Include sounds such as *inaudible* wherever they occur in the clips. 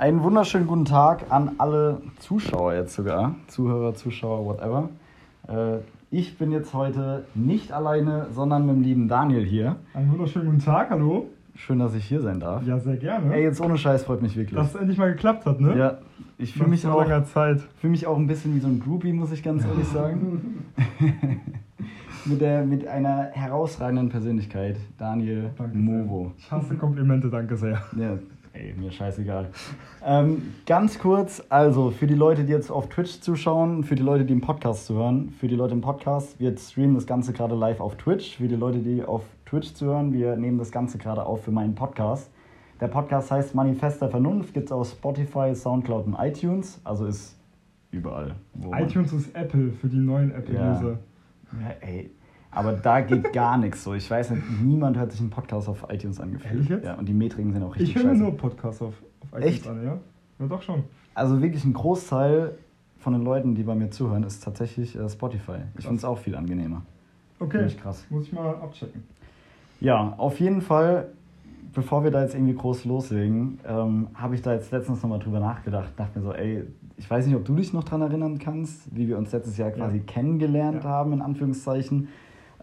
Einen wunderschönen guten Tag an alle Zuschauer jetzt sogar. Zuhörer, Zuschauer, whatever. Äh, ich bin jetzt heute nicht alleine, sondern mit dem lieben Daniel hier. Einen wunderschönen guten Tag, hallo. Schön, dass ich hier sein darf. Ja, sehr gerne. Ey, jetzt ohne Scheiß freut mich wirklich. Dass es endlich mal geklappt hat, ne? Ja, ich fühle mich, so auch- fühl mich auch ein bisschen wie so ein Groupie, muss ich ganz ehrlich sagen. *laughs* mit, der, mit einer herausragenden Persönlichkeit, Daniel Danke Movo. Ich hasse Komplimente, danke sehr. Ja, ey, mir scheißegal. Ähm, ganz kurz, also für die Leute, die jetzt auf Twitch zuschauen, für die Leute, die im Podcast zuhören, für die Leute im Podcast, wir streamen das Ganze gerade live auf Twitch. Für die Leute, die auf Twitch zuhören, wir nehmen das Ganze gerade auf für meinen Podcast. Der Podcast heißt Manifest der Vernunft, gibt es auf Spotify, Soundcloud und iTunes, also ist überall. iTunes ist Apple für die neuen Apple-User. Ja, ey. Aber da geht gar nichts so. Ich weiß nicht, niemand hört sich einen Podcast auf iTunes angefühlt. Ehrlich jetzt? Ja, und die Metriken sind auch richtig Ich höre scheiße. nur Podcasts auf, auf iTunes Echt? an, ja? Ja, doch schon. Also wirklich ein Großteil von den Leuten, die bei mir zuhören, ist tatsächlich äh, Spotify. Ich finde es auch viel angenehmer. Okay, Finde ich krass. muss ich mal abchecken. Ja, auf jeden Fall, bevor wir da jetzt irgendwie groß loslegen, ähm, habe ich da jetzt letztens nochmal drüber nachgedacht. Dachte mir so, ey, ich weiß nicht, ob du dich noch dran erinnern kannst, wie wir uns letztes Jahr quasi Ja. kennengelernt Ja. haben, in Anführungszeichen.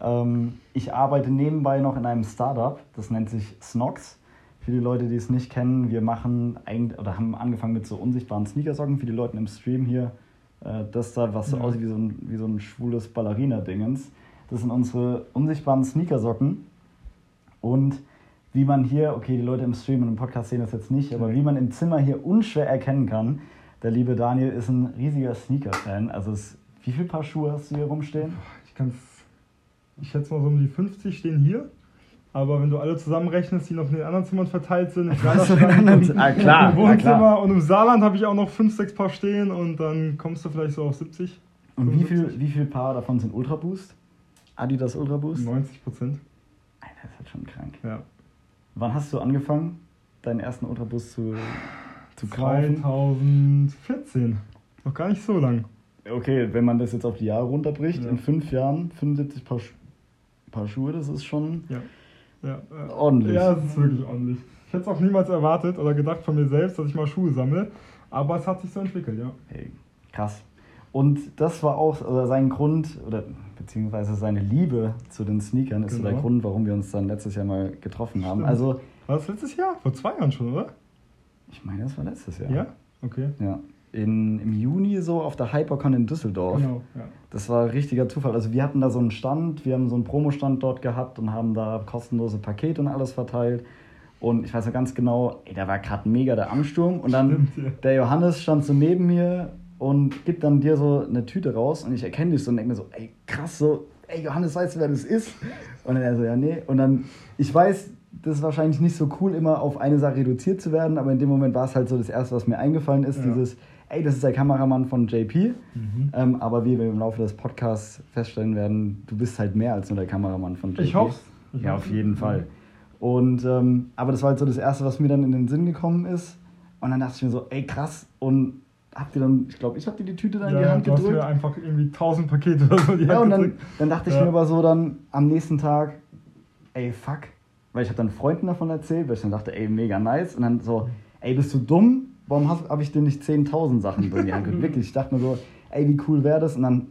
Ähm, ich arbeite nebenbei noch in einem Startup, das nennt sich Snox. Für die Leute, die es nicht kennen, wir machen eigentlich, oder haben angefangen mit so unsichtbaren Sneakersocken für die Leute im Stream hier. Äh, das da, was so Ja. aussieht wie so ein, wie so ein schwules Ballerina-Dingens. Das sind unsere unsichtbaren Sneakersocken. Und wie man hier, okay, die Leute im Stream und im Podcast sehen das jetzt nicht, aber wie man im Zimmer hier unschwer erkennen kann, der liebe Daniel ist ein riesiger Sneaker-Fan. Also es, wie viele Paar Schuhe hast du hier rumstehen? Ich kann's. Ich schätze mal so um die 50 stehen hier. Aber wenn du alle zusammenrechnest, die noch in den anderen Zimmern verteilt sind, im Kleiderschrank und ah, klar, im Wohnzimmer und im Saarland habe ich auch noch 5, 6 Paar stehen und dann kommst du vielleicht so auf 70. Und wie viel, 75? wie viel Paar davon sind Ultra Boost? Adidas Ultra Boost? 90 Prozent. Alter, das ist halt schon krank. Ja. Wann hast du angefangen, deinen ersten Ultra Boost zu, zu kaufen? 2014. Noch gar nicht so lang. Okay, wenn man das jetzt auf die Jahre runterbricht, Ja. in fünf Jahren 75 Paar, Paar Schuhe, das ist schon Ja. Ja, ja. ordentlich. Ja, es ist wirklich ordentlich. Ich hätte es auch niemals erwartet oder gedacht von mir selbst, dass ich mal Schuhe sammle. Aber es hat sich so entwickelt, ja. Hey, krass. Und das war auch oder sein Grund, oder beziehungsweise seine Liebe zu den Sneakern ist so der Genau. Grund, warum wir uns dann letztes Jahr mal getroffen haben. Stimmt. Also, War das letztes Jahr? Vor zwei Jahren schon, oder? ich meine, das war letztes Jahr. Ja? Okay. Ja. In, Im Juni so auf der Hypercon in Düsseldorf. Genau, ja. Das war richtiger Zufall. Also wir hatten da so einen Stand, wir haben so einen Promostand dort gehabt und haben da kostenlose Pakete und alles verteilt. Und ich weiß noch ganz genau, ey, da war gerade mega der Ansturm. Und dann Stimmt, ja. der Johannes stand so neben mir und gibt dann dir so eine Tüte raus und ich erkenne dich so und denke mir so, ey, krass, so, ey, Johannes, weißt du, wer das ist? Und dann er so, ja, nee. Und dann, ich weiß, das ist wahrscheinlich nicht so cool, immer auf eine Sache reduziert zu werden, aber in dem Moment war es halt so das Erste, was mir eingefallen ist, Ja. dieses, ey, das ist der Kameramann von JP. Mhm. Ähm, aber wie wir im Laufe des Podcasts feststellen werden, du bist halt mehr als nur der Kameramann von JP. Ich hoffe es. Ja, auf jeden Fall. Und, ähm, aber das war halt so das Erste, was mir dann in den Sinn gekommen ist. Und dann dachte ich mir so, ey, krass. Und habt ihr dann, ich glaube, ich hab dir die Tüte dann in die Ja, Hand du hast mir gedrückt. einfach irgendwie 1000 Pakete oder so in die Ja, Hand und dann, gedrückt. dann dachte ich Ja. mir aber so dann am nächsten Tag, ey, fuck. Weil ich habe dann Freunden davon erzählt, weil ich dann dachte, ey, mega nice. Und dann so, ey, bist du dumm? Warum habe ich dir nicht 10.000 Sachen so in die Hand gedrückt? Wirklich, ich dachte mir so, ey, wie cool wäre das? Und dann,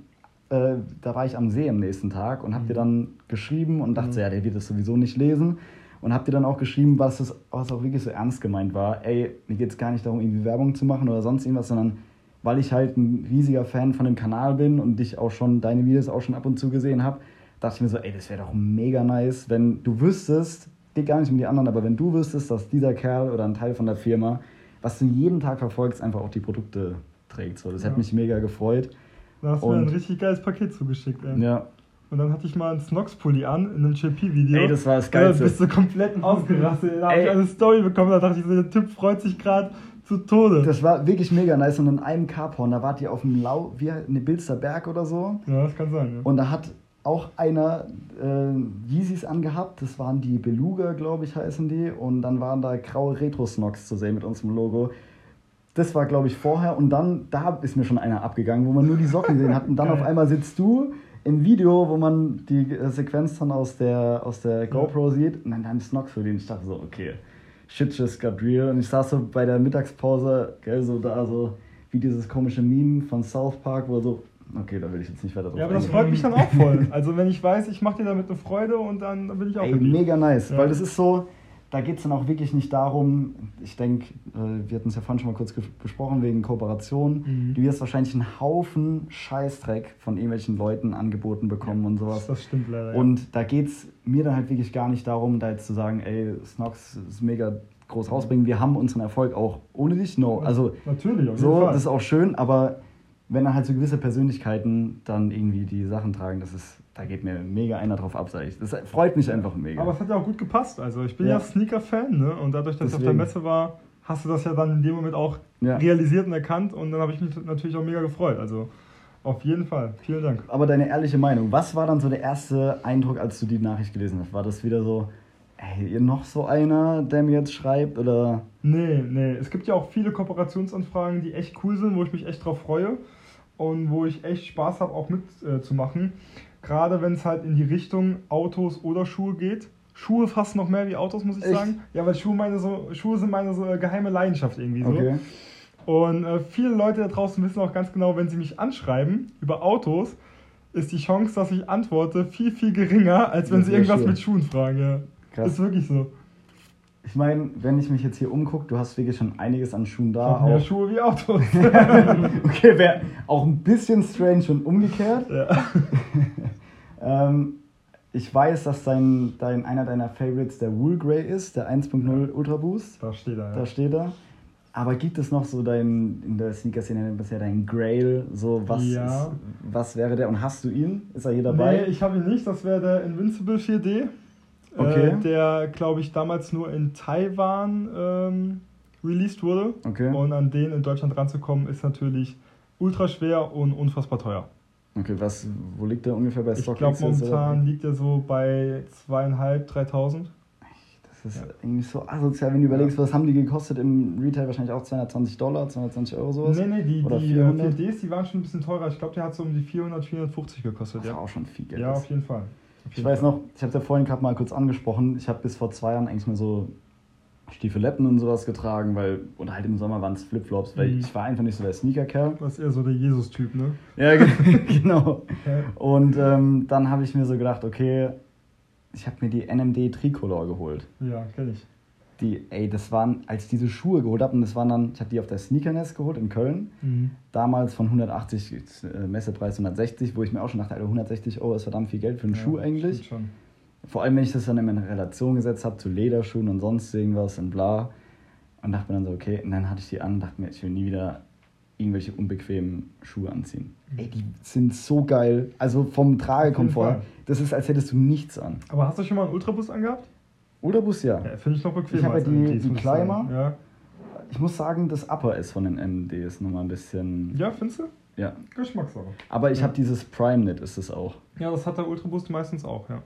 äh, da war ich am See am nächsten Tag und hab dir dann geschrieben und dachte so, ja, der wird das sowieso nicht lesen. Und hab dir dann auch geschrieben, was, das, was auch wirklich so ernst gemeint war. Ey, mir geht es gar nicht darum, irgendwie Werbung zu machen oder sonst irgendwas, sondern weil ich halt ein riesiger Fan von dem Kanal bin und dich auch schon, deine Videos auch schon ab und zu gesehen habe, dachte ich mir so, ey, das wäre doch mega nice, wenn du wüsstest, geht gar nicht um die anderen, aber wenn du wüsstest, dass dieser Kerl oder ein Teil von der Firma, was du jeden Tag verfolgst, einfach auch die Produkte trägt. So, das Ja. hätte mich mega gefreut. Da hast du mir ein richtig geiles Paket zugeschickt, ey. Ja, Und dann hatte ich mal einen Snox-Pulli an in einem JP-Video. Ey, das war das Geilste. bist du komplett *laughs* ausgerastet. Da habe ich eine Story bekommen, da dachte ich so, der Typ freut sich gerade zu Tode. das war wirklich mega nice. Und in einem Carporn, da wart ihr auf dem Lau, wie eine Bilster Berg oder so. ja, das kann sein, ja. Und da hat auch einer äh, Yeezys angehabt. Das waren die Beluga, glaube ich, heißen die. Und dann waren da graue Retro-Snox zu sehen mit unserem Logo. Das war, glaube ich, vorher. Und dann, da ist mir schon einer abgegangen, wo man nur die Socken gesehen hat. Und dann auf einmal sitzt du im Video, wo man die äh, Sequenz dann aus der, aus der GoPro sieht. Und dann deine Snox für den. Ich dachte so, okay, shit just got real. Und ich saß so bei der Mittagspause, gell, so da so wie dieses komische Meme von South Park, wo er so, okay, da will ich jetzt nicht weiter drauf Ja, aber das eingehen. freut mich dann auch voll. *laughs* Also wenn ich weiß, ich mache dir damit eine Freude und dann, bin ich auch Ey, mega nice, Ja. weil das ist so, da geht es dann auch wirklich nicht darum, ich denke, äh, wir hatten es ja vorhin schon mal kurz besprochen, wegen Kooperation. Mhm. Du wirst wahrscheinlich einen Haufen Scheißdreck von irgendwelchen Leuten angeboten bekommen und sowas. Das stimmt leider. ja. Und da geht es mir dann halt wirklich gar nicht darum, da jetzt zu sagen, ey, Snox ist mega groß rausbringen. Wir haben unseren Erfolg auch ohne dich. No. Also Natürlich, auf jeden so, Fall. das ist auch schön, aber wenn dann halt so gewisse Persönlichkeiten dann irgendwie die Sachen tragen, das ist, da geht mir mega einer drauf ab, sag ich. Das freut mich einfach mega. Aber es hat ja auch gut gepasst. Also ich bin ja, Ja. Sneaker-Fan, ne? Und dadurch, dass ich auf der Deswegen. Messe war, hast du das ja dann in dem Moment auch Ja. realisiert und erkannt und dann habe ich mich natürlich auch mega gefreut. Also auf jeden Fall. Vielen Dank. Aber deine ehrliche Meinung, was war dann so der erste Eindruck, als du die Nachricht gelesen hast? War das wieder so, ey, ihr noch so einer, der mir jetzt schreibt? Oder Nee, nee. Es gibt ja auch viele Kooperationsanfragen, die echt cool sind, wo ich mich echt drauf freue und wo ich echt Spaß habe, auch mitzumachen. Äh. Gerade wenn es halt in die Richtung Autos oder Schuhe geht. Schuhe fast noch mehr wie Autos, muss ich Echt? sagen. Ja, weil Schuhe, meine so, Schuhe sind meine so äh, geheime Leidenschaft irgendwie so. okay. Und äh, viele Leute da draußen wissen auch ganz genau, wenn sie mich anschreiben über Autos, ist die Chance, dass ich antworte, viel, viel geringer, als wenn Das sie irgendwas schön. mit Schuhen fragen. Ja. Krass. Ist wirklich so. Ich meine, wenn ich mich jetzt hier umgucke, du hast wirklich schon einiges an Schuhen da. mehr Auch. Schuhe wie Autos. *laughs* okay, wäre auch ein bisschen strange und umgekehrt. ja. *laughs* Ähm, ich weiß, dass dein, dein, einer deiner Favorites der Wool Grey ist, der 1.0 Ultra Boost. Da steht er. Ja. Da steht er. Aber gibt es noch so dein, in der Sneaker-Szene bisher dein Grail, so was, Ja. ist, was wäre der und hast du ihn? Ist er hier dabei? Nee, ich habe ihn nicht. Das wäre der Invincible 4D. Okay. Äh, der, glaube ich, damals nur in Taiwan ähm, released wurde. okay. Und an den in Deutschland ranzukommen, ist natürlich ultra schwer und unfassbar teuer. okay, was, wo liegt der ungefähr bei Ich StockX? glaube, jetzt, oder? momentan liegt er so bei zweieinhalb, 3.000. Das ist Ja. irgendwie so asozial, wenn du überlegst, was haben die gekostet im Retail? Wahrscheinlich auch 220 Dollar, 220 Euro sowas. Nee, nee, die, Oder die 400? 4Ds, die waren schon ein bisschen teurer. Ich glaube, der hat so um die 400, 450 gekostet. Was Ja, auch schon viel Geld ja auf jeden Fall. Ich weiß noch, ich habe es ja vorhin gerade mal kurz angesprochen, ich habe bis vor zwei Jahren eigentlich nur so Stiefeletten und sowas getragen, weil, und halt im Sommer waren es Flipflops, weil Mhm. ich war einfach nicht so der Sneaker-Kerl. Du warst eher so der Jesus-Typ, ne? Ja, ge- *laughs* genau. Und ähm, dann habe ich mir so gedacht, okay, ich habe mir die NMD Tricolor geholt. Ja, kenn ich. Die, ey, das waren, als ich diese Schuhe geholt habe, und das waren dann, ich habe die auf der Sneakernest geholt in Köln, Mhm. damals von 180, äh, Messepreis 160, wo ich mir auch schon dachte, Alter, 160 Euro ist verdammt viel Geld für einen Ja, Schuh eigentlich. Vor allem, wenn ich das dann in eine Relation gesetzt habe zu Lederschuhen und sonst irgendwas und bla. Und dachte mir dann so, okay, und dann hatte ich die an und dachte mir, ich will nie wieder irgendwelche unbequemen Schuhe anziehen. Mhm. Ey, die sind so geil. Also vom Tragekomfort. Das ist, als hättest du nichts an. Aber hast du schon mal einen Ultrabus angehabt? Ultrabus, ja. Ja, finde ich noch bequemer. Ich habe ja die- die. Climber. Ja, Ich muss sagen, das Upper ist von den MDs nochmal ein bisschen. ja findest du? Ja. Geschmackssache. Aber ich Ja. habe dieses Prime Knit, ist es auch. Ja, das hat der Ultraboost meistens auch, ja.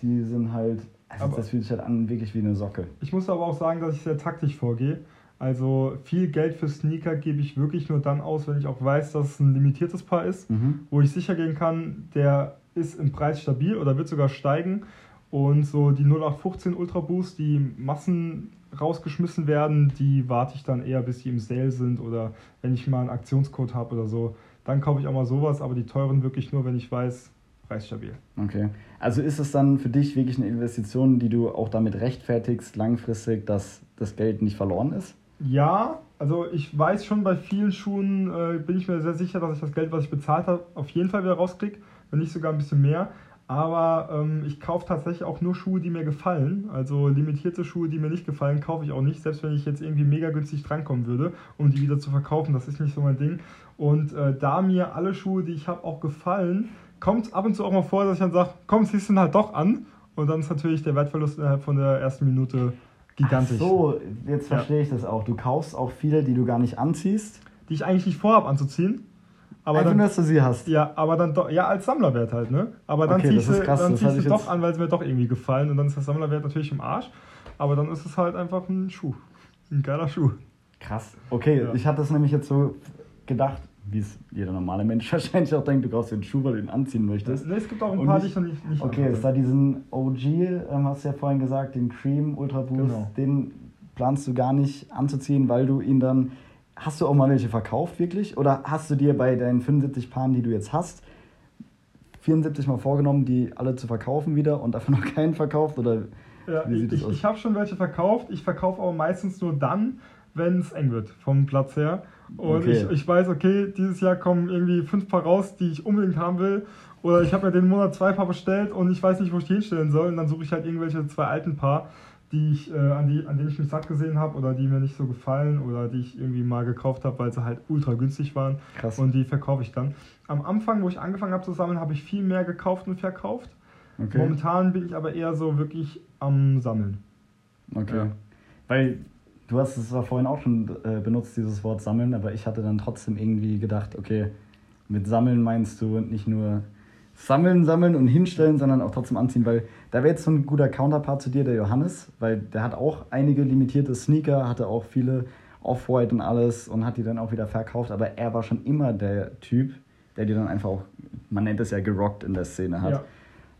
Die sind halt. Also Aber- das fühlt sich halt an, wirklich wie eine Socke. Ich muss aber auch sagen, dass ich sehr taktisch vorgehe. Also viel Geld für Sneaker gebe ich wirklich nur dann aus, wenn ich auch weiß, dass es ein limitiertes Paar ist, Mhm. wo ich sicher gehen kann, der ist im Preis stabil oder wird sogar steigen. Und so die 0815 Ultra Boost, die Massen rausgeschmissen werden, die warte ich dann eher, bis die im Sale sind oder wenn ich mal einen Aktionscode habe oder so. Dann kaufe ich auch mal sowas, aber die teuren wirklich nur, wenn ich weiß, preisstabil. Okay. Also ist es dann für dich wirklich eine Investition, die du auch damit rechtfertigst, langfristig, dass das Geld nicht verloren ist? Ja, also ich weiß schon, bei vielen Schuhen äh, bin ich mir sehr sicher, dass ich das Geld, was ich bezahlt habe, auf jeden Fall wieder rauskriege, wenn nicht sogar ein bisschen mehr. Aber ähm, ich kaufe tatsächlich auch nur Schuhe, die mir gefallen. Also limitierte Schuhe, die mir nicht gefallen, kaufe ich auch nicht. Selbst wenn ich jetzt irgendwie mega günstig drankommen würde, um die wieder zu verkaufen, das ist nicht so mein Ding. Und äh, da mir alle Schuhe, die ich habe, auch gefallen, kommt es ab und zu auch mal vor, dass ich dann sage, komm, ziehst du halt doch an. Und dann ist natürlich der Wertverlust innerhalb von der ersten Minute gigantisch. Ach so, jetzt Ja. verstehe ich das auch. Du kaufst auch viele, die du gar nicht anziehst. Die ich eigentlich nicht vorhabe anzuziehen. Aber einfach dann, nur, dass du sie hast. Ja, aber dann doch, ja, als Sammlerwert halt, ne? Aber dann Okay, ziehst du, dann du ich doch an, weil es mir doch irgendwie gefallen und dann ist der Sammlerwert natürlich im Arsch. Aber dann ist es halt einfach ein Schuh. Ein geiler Schuh. Krass. Okay, Ja. ich hatte das nämlich jetzt so gedacht, wie es jeder normale Mensch *laughs* wahrscheinlich auch denkt, du kaufst dir einen Schuh, weil du ihn anziehen möchtest. Ne, es gibt auch ein Und paar, nicht- die ich noch nicht, nicht Okay, es da diesen OG, ähm, hast du ja vorhin gesagt, den Cream Ultra Boost, Genau. den planst du gar nicht anzuziehen, weil du ihn dann. Hast du auch mal welche verkauft wirklich? Oder hast du dir bei deinen 75 Paaren, die du jetzt hast, 74 Mal vorgenommen, die alle zu verkaufen wieder und davon *laughs* noch keinen verkauft? Oder Ja, wie sieht ich das aus? ich habe schon welche verkauft. Ich verkaufe aber meistens nur dann, wenn es eng wird vom Platz her. Und Okay. ich, ich weiß, okay, dieses Jahr kommen irgendwie fünf Paar raus, die ich unbedingt haben will. Oder ich habe mir den Monat zwei Paar bestellt und ich weiß nicht, wo ich die hinstellen soll. Und dann suche ich halt irgendwelche zwei alten Paar, die ich, äh, an, die, an denen ich mich satt gesehen habe oder die mir nicht so gefallen oder die ich irgendwie mal gekauft habe, weil sie halt ultra günstig waren. Krass. Und die verkaufe ich dann. Am Anfang, wo ich angefangen habe zu sammeln, habe ich viel mehr gekauft und verkauft. okay. Momentan bin ich aber eher so wirklich am Sammeln. Okay. Ja. Weil du hast es zwar vorhin auch schon äh, benutzt, dieses Wort sammeln, aber ich hatte dann trotzdem irgendwie gedacht, okay, mit sammeln meinst du nicht nur sammeln, sammeln und hinstellen, sondern auch trotzdem anziehen, weil da wäre jetzt so ein guter Counterpart zu dir, der Johannes, weil der hat auch einige limitierte Sneaker, hatte auch viele Off-White und alles und hat die dann auch wieder verkauft, aber er war schon immer der Typ, der die dann einfach auch, man nennt es ja gerockt in der Szene hat. Ja.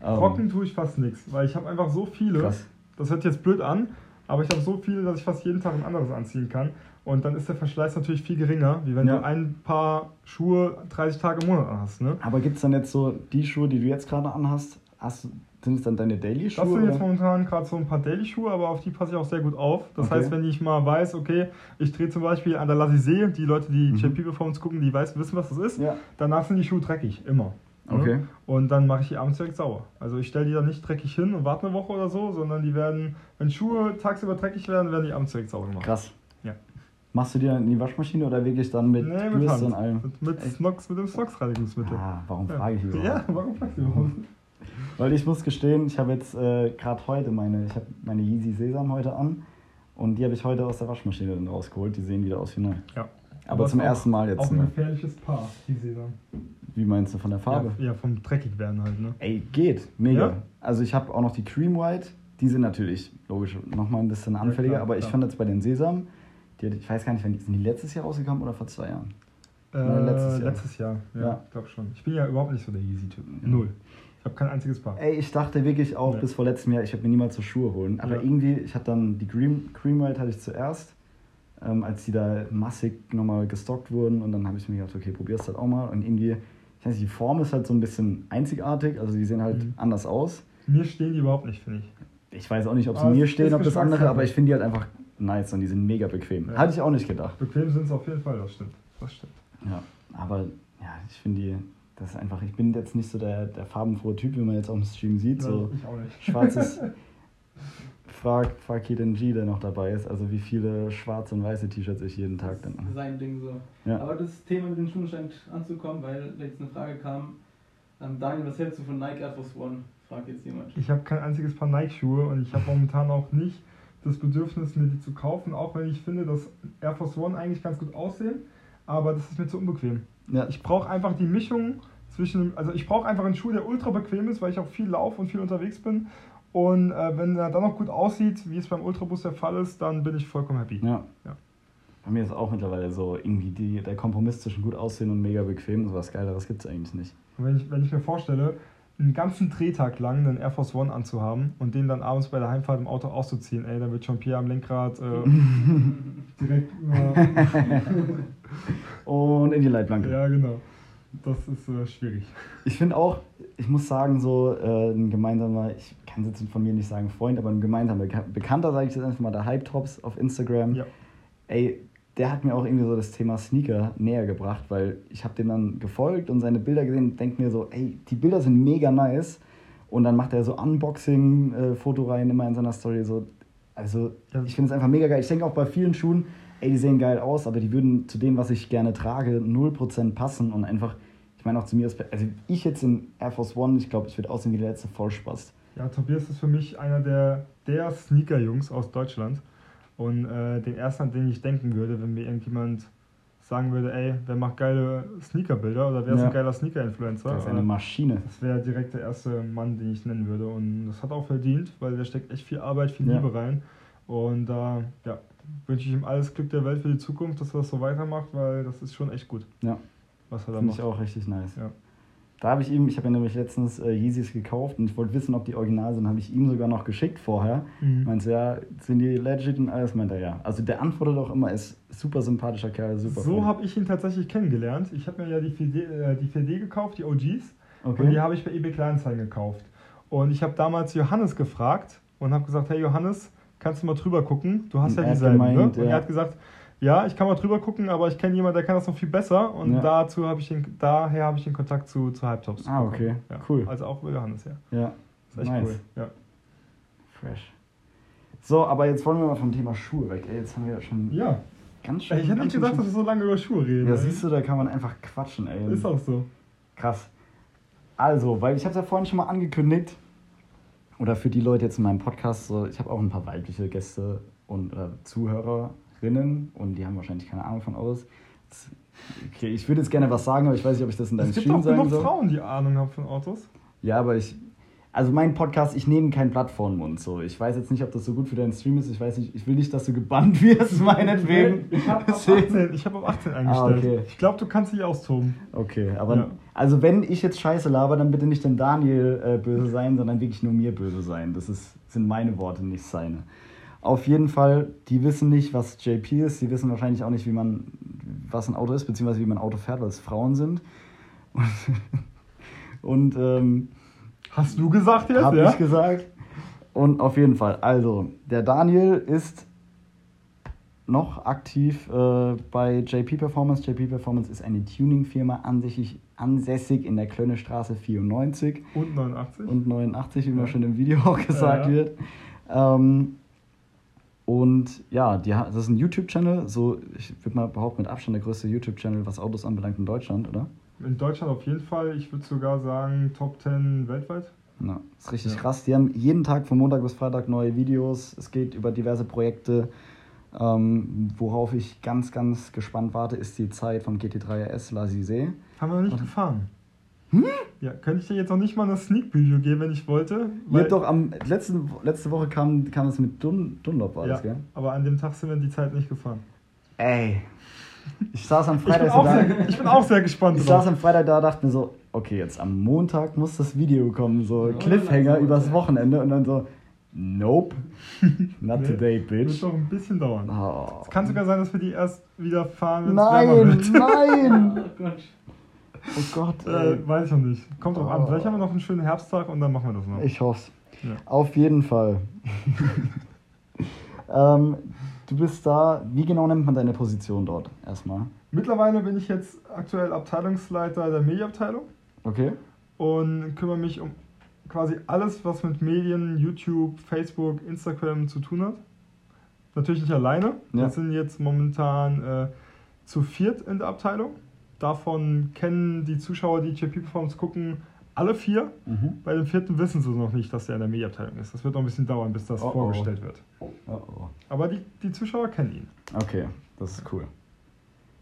Ähm, Trocken tue ich fast nichts, weil ich habe einfach so viele. Krass. Das hört jetzt blöd an, aber ich habe so viele, dass ich fast jeden Tag ein anderes anziehen kann. Und dann ist der Verschleiß natürlich viel geringer, wie wenn Ja. du ein Paar Schuhe 30 Tage im Monat anhast. Ne? Aber gibt es dann jetzt so die Schuhe, die du jetzt gerade anhast, hast, sind es dann deine Daily-Schuhe? Das sind jetzt momentan gerade so ein paar Daily-Schuhe, aber auf die passe ich auch sehr gut auf. Das Okay. heißt, wenn ich mal weiß, okay, ich drehe zum Beispiel an der Lasisee, die Leute, die Mhm. JP Performance gucken, die weiß, wissen, was das ist. Ja. Danach sind die Schuhe dreckig, immer. Ne? Okay. Und dann mache ich die abends direkt sauber. Also ich stelle die dann nicht dreckig hin und warte eine Woche oder so, sondern die werden, wenn Schuhe tagsüber dreckig werden, werden die abends direkt sauber gemacht. Krass. Ja. Machst du die dann in die Waschmaschine oder wirklich dann mit nee, mit und allem? Mit, mit? Snox, mit dem Snox-Reinigungsmittel. Ah, warum frage ich überhaupt? Ja, warum fragst du überhaupt? Weil ich muss gestehen, ich habe jetzt äh, gerade heute meine, ich habe meine Yeezy Sesam heute an und die habe ich heute aus der Waschmaschine dann rausgeholt. Die sehen wieder aus wie neu. Ja. Aber ist zum ersten Mal jetzt. Auch ein Ne? gefährliches Paar, die Sesam. Wie meinst du von der Farbe? Ja, ja, vom dreckig werden halt, ne? Ey, geht. Mega. Ja? Also ich habe auch noch die Cream White. Die sind natürlich, logisch, nochmal ein bisschen anfälliger. klar, aber ich klar. fand jetzt bei den Sesam, die, ich weiß gar nicht, wann die, sind die letztes Jahr rausgekommen oder vor zwei Jahren? Äh, letztes letztes Jahr. Jahr. ja, Ja. ich glaube schon. Ich bin ja überhaupt nicht so der Yeezy-Typ. Ja. Null. Ich habe kein einziges Paar. Ey, ich dachte wirklich auch Nee. bis vor letztem Jahr, ich habe mir niemals so Schuhe holen. Aber Ja. irgendwie, ich hatte dann die Cream, Cream White hatte ich zuerst, ähm, als die da massig nochmal gestockt wurden. Und dann habe ich mir gedacht, okay, probier's halt auch mal. Und irgendwie, ich weiß nicht, die Form ist halt so ein bisschen einzigartig. Also die sehen halt Mhm. anders aus. Mir stehen die überhaupt nicht, finde ich. Ich weiß auch nicht, ob sie mir es stehen, ob das andere, aber ich finde die halt einfach nice und die sind mega bequem. Ja. Hatte ich auch nicht gedacht. Bequem sind sie auf jeden Fall, das stimmt. Das stimmt. Ja, aber ja, ich finde die, das ist einfach, ich bin jetzt nicht so der, der farbenfrohe Typ, wie man jetzt auf dem Stream sieht. So ich auch nicht. *laughs* schwarzes. frag, frag jeden G, der noch dabei ist, also wie viele schwarze und weiße T-Shirts ich jeden Tag dann. Das ist sein Ding so. Ja. Aber das Thema mit den Schuhen scheint anzukommen, weil jetzt eine Frage kam. Ähm, Daniel, was hältst du von Nike Air Force One? Fragt jetzt jemand. Ich habe kein einziges Paar Nike-Schuhe und ich habe momentan auch nicht das Bedürfnis, mir die zu kaufen, auch wenn ich finde, dass Air Force One eigentlich ganz gut aussehen, aber das ist mir zu unbequem. Ja, Ich brauche einfach die Mischung zwischen, also ich brauche einfach einen Schuh, der ultra bequem ist, weil ich auch viel laufe und viel unterwegs bin. Und äh, wenn er dann noch gut aussieht, wie es beim Ultrabus der Fall ist, dann bin ich vollkommen happy. ja. Ja. Bei mir ist auch mittlerweile so irgendwie die, der Kompromiss zwischen gut aussehen und mega bequem, sowas Geileres gibt es eigentlich nicht. Und wenn ich, wenn ich mir vorstelle, einen ganzen Drehtag lang einen Air Force One anzuhaben und den dann abends bei der Heimfahrt im Auto auszuziehen, ey, dann wird Jean-Pierre am Lenkrad äh, *laughs* direkt über, *laughs* Und in die Leitplanke. Ja, genau. Das ist äh, schwierig. Ich finde auch, ich muss sagen, so äh, ein gemeinsamer, ich kann jetzt von mir nicht sagen Freund, aber ein gemeinsamer Beka- Bekannter, sage ich jetzt einfach mal, der Hype Tops auf Instagram. Ja. Ey, der hat mir auch irgendwie so das Thema Sneaker näher gebracht, weil ich habe den dann gefolgt und seine Bilder gesehen und denke mir so, ey, die Bilder sind mega nice. Und dann macht er so Unboxing-Foto rein immer in seiner Story. So. Also ich finde es einfach mega geil. Ich denke auch bei vielen Schuhen, ey, die sehen geil aus, aber die würden zu dem, was ich gerne trage, 0% passen und einfach, ich meine auch zu mir, also ich jetzt in Air Force One, ich glaube, ich würde aussehen wie der letzte Vollspast. Ja, Tobias ist für mich einer der, der Sneaker-Jungs aus Deutschland. Und äh, den ersten, an den ich denken würde, wenn mir irgendjemand sagen würde, ey, wer macht geile Sneaker-Bilder oder wer ist Ja. ein geiler Sneaker-Influencer? Das ist eine äh, Maschine. Das wäre direkt der erste Mann, den ich nennen würde. Und das hat auch verdient, weil der steckt echt viel Arbeit, viel Ja. Liebe rein. Und da ja, wünsche ich ihm alles Glück der Welt für die Zukunft, dass er das so weitermacht, weil das ist schon echt gut, Ja, was er da finde macht. ich auch richtig nice. Ja. Da habe ich ihm, ich habe ja nämlich letztens äh, Yeezys gekauft und ich wollte wissen, ob die original sind, habe ich ihm sogar noch geschickt vorher. Mhm. Meinte, ja, sind die legit und alles? Meinte er, ja. Also der antwortet auch immer, ist super sympathischer Kerl, super. So habe ich ihn tatsächlich kennengelernt. Ich habe mir ja die 4D, äh, die 4D gekauft, die OGs. Okay. Und die habe ich bei eBay Kleinanzeigen gekauft. Und ich habe damals Johannes gefragt und habe gesagt, hey Johannes, kannst du mal drüber gucken? Du hast Und ja dieselben, gemeint, ne? Und ja. er hat gesagt, ja, ich kann mal drüber gucken, aber ich kenne jemanden, der kann das noch viel besser. Und Ja. dazu habe ich den, daher habe ich den Kontakt zu, zu Hypetops. Ah, okay. Ja. Cool. Also auch über Johannes, ja. Ja, Ist echt Nice. cool. Ja. fresh. So, aber jetzt wollen wir mal vom Thema Schuhe weg. Ey, jetzt haben wir schon ja. ganz schön. Ich hätte nicht gedacht, dass wir so lange über Schuhe reden. Ja, ey. siehst du, da kann man einfach quatschen, ey. Ist auch so. Krass. Also, weil ich habe es ja vorhin schon mal angekündigt, oder für die Leute jetzt in meinem Podcast, so, ich habe auch ein paar weibliche Gäste und äh, Zuhörerinnen und die haben wahrscheinlich keine Ahnung von Autos. Das- Okay, ich würde jetzt gerne was sagen, aber ich weiß nicht, ob ich das in deinem Es gibt Stream auch sagen genug soll. Frauen, die Ahnung haben von Autos. Ja, aber ich. Also mein Podcast, ich nehme kein Blatt vor den Mund. So. Ich weiß jetzt nicht, ob das so gut für deinen Stream ist. Ich weiß nicht, ich will nicht, dass du gebannt wirst, meinetwegen. Ich habe Deswegen- 18, ich hab auf 18 eingestellt. Ah, okay. Ich glaube, du kannst dich austoben. Okay, aber Ja. also wenn ich jetzt Scheiße laber, dann bitte nicht dem Daniel äh, böse sein, sondern wirklich nur mir böse sein. Das ist, sind meine Worte, nicht seine. Auf jeden Fall, die wissen nicht, was JP ist. Die wissen wahrscheinlich auch nicht, wie man, was ein Auto ist, beziehungsweise wie man Auto fährt, weil es Frauen sind. Und, *laughs* und ähm, Hast du gesagt jetzt? habe ja? ich gesagt. Und auf jeden Fall, also, der Daniel ist noch aktiv äh, bei JP Performance. JP Performance ist eine Tuning-Firma ansässig, ansässig in der Klönnestraße 94 Und 89. und 89, wie Ja. man schon im Video *laughs* auch gesagt Ja. wird. Ähm, und ja, die, das ist ein YouTube-Channel, so ich würde mal behaupten, mit Abstand der größte YouTube-Channel, was Autos anbelangt in Deutschland, oder? In Deutschland auf jeden Fall. Ich würde sogar sagen Top 10 weltweit. Ja, ist richtig Ja. krass. Die haben jeden Tag von Montag bis Freitag neue Videos. Es geht über diverse Projekte. Ähm, worauf ich ganz, ganz gespannt warte, ist die Zeit vom GT3 RS La. Haben wir noch nicht gefahren. Ja, könnte ich dir jetzt noch nicht mal eine Sneak Preview geben, wenn ich wollte. Ihr habt doch am letzten, letzte Woche kam, kam es mit Dun, Dunlop, war ja, das, gell? aber an dem Tag sind wir die Zeit nicht gefahren. Ey. Ich saß am Ich bin, Freitag so auch da. sehr, ich bin auch sehr gespannt Ich saß drauf. am Freitag da, dachte mir so, okay, jetzt am Montag muss das Video kommen, so Ja, Cliffhanger dann übers so. Wochenende und dann so, nope, *laughs* not Nee, today, Wird bitch. doch ein bisschen dauern. Oh. Es kann sogar sein, dass wir die erst wieder fahren, wenn es wärmer Nein, wird. nein! *laughs* Oh Gott. Oh Gott. Äh, weiß ich noch nicht. Kommt drauf an. Oh. Vielleicht haben wir noch einen schönen Herbsttag und dann machen wir das noch. Ich hoff's. Ja. Auf jeden Fall. *laughs* ähm, du bist da, wie genau nennt man deine Position dort erstmal? Mittlerweile bin ich jetzt aktuell Abteilungsleiter der Medienabteilung Okay? und kümmere mich um quasi alles, was mit Medien, YouTube, Facebook, Instagram zu tun hat. Natürlich nicht alleine. Ja. Wir sind jetzt momentan äh, zu viert in der Abteilung. Davon kennen die Zuschauer, die JP Performance gucken, alle vier. Mhm. Bei dem vierten wissen sie noch nicht, dass er in der Medienabteilung ist. Das wird noch ein bisschen dauern, bis das Oh, oh. vorgestellt wird. Oh, oh. Aber die, die Zuschauer kennen ihn. Okay, das ist cool.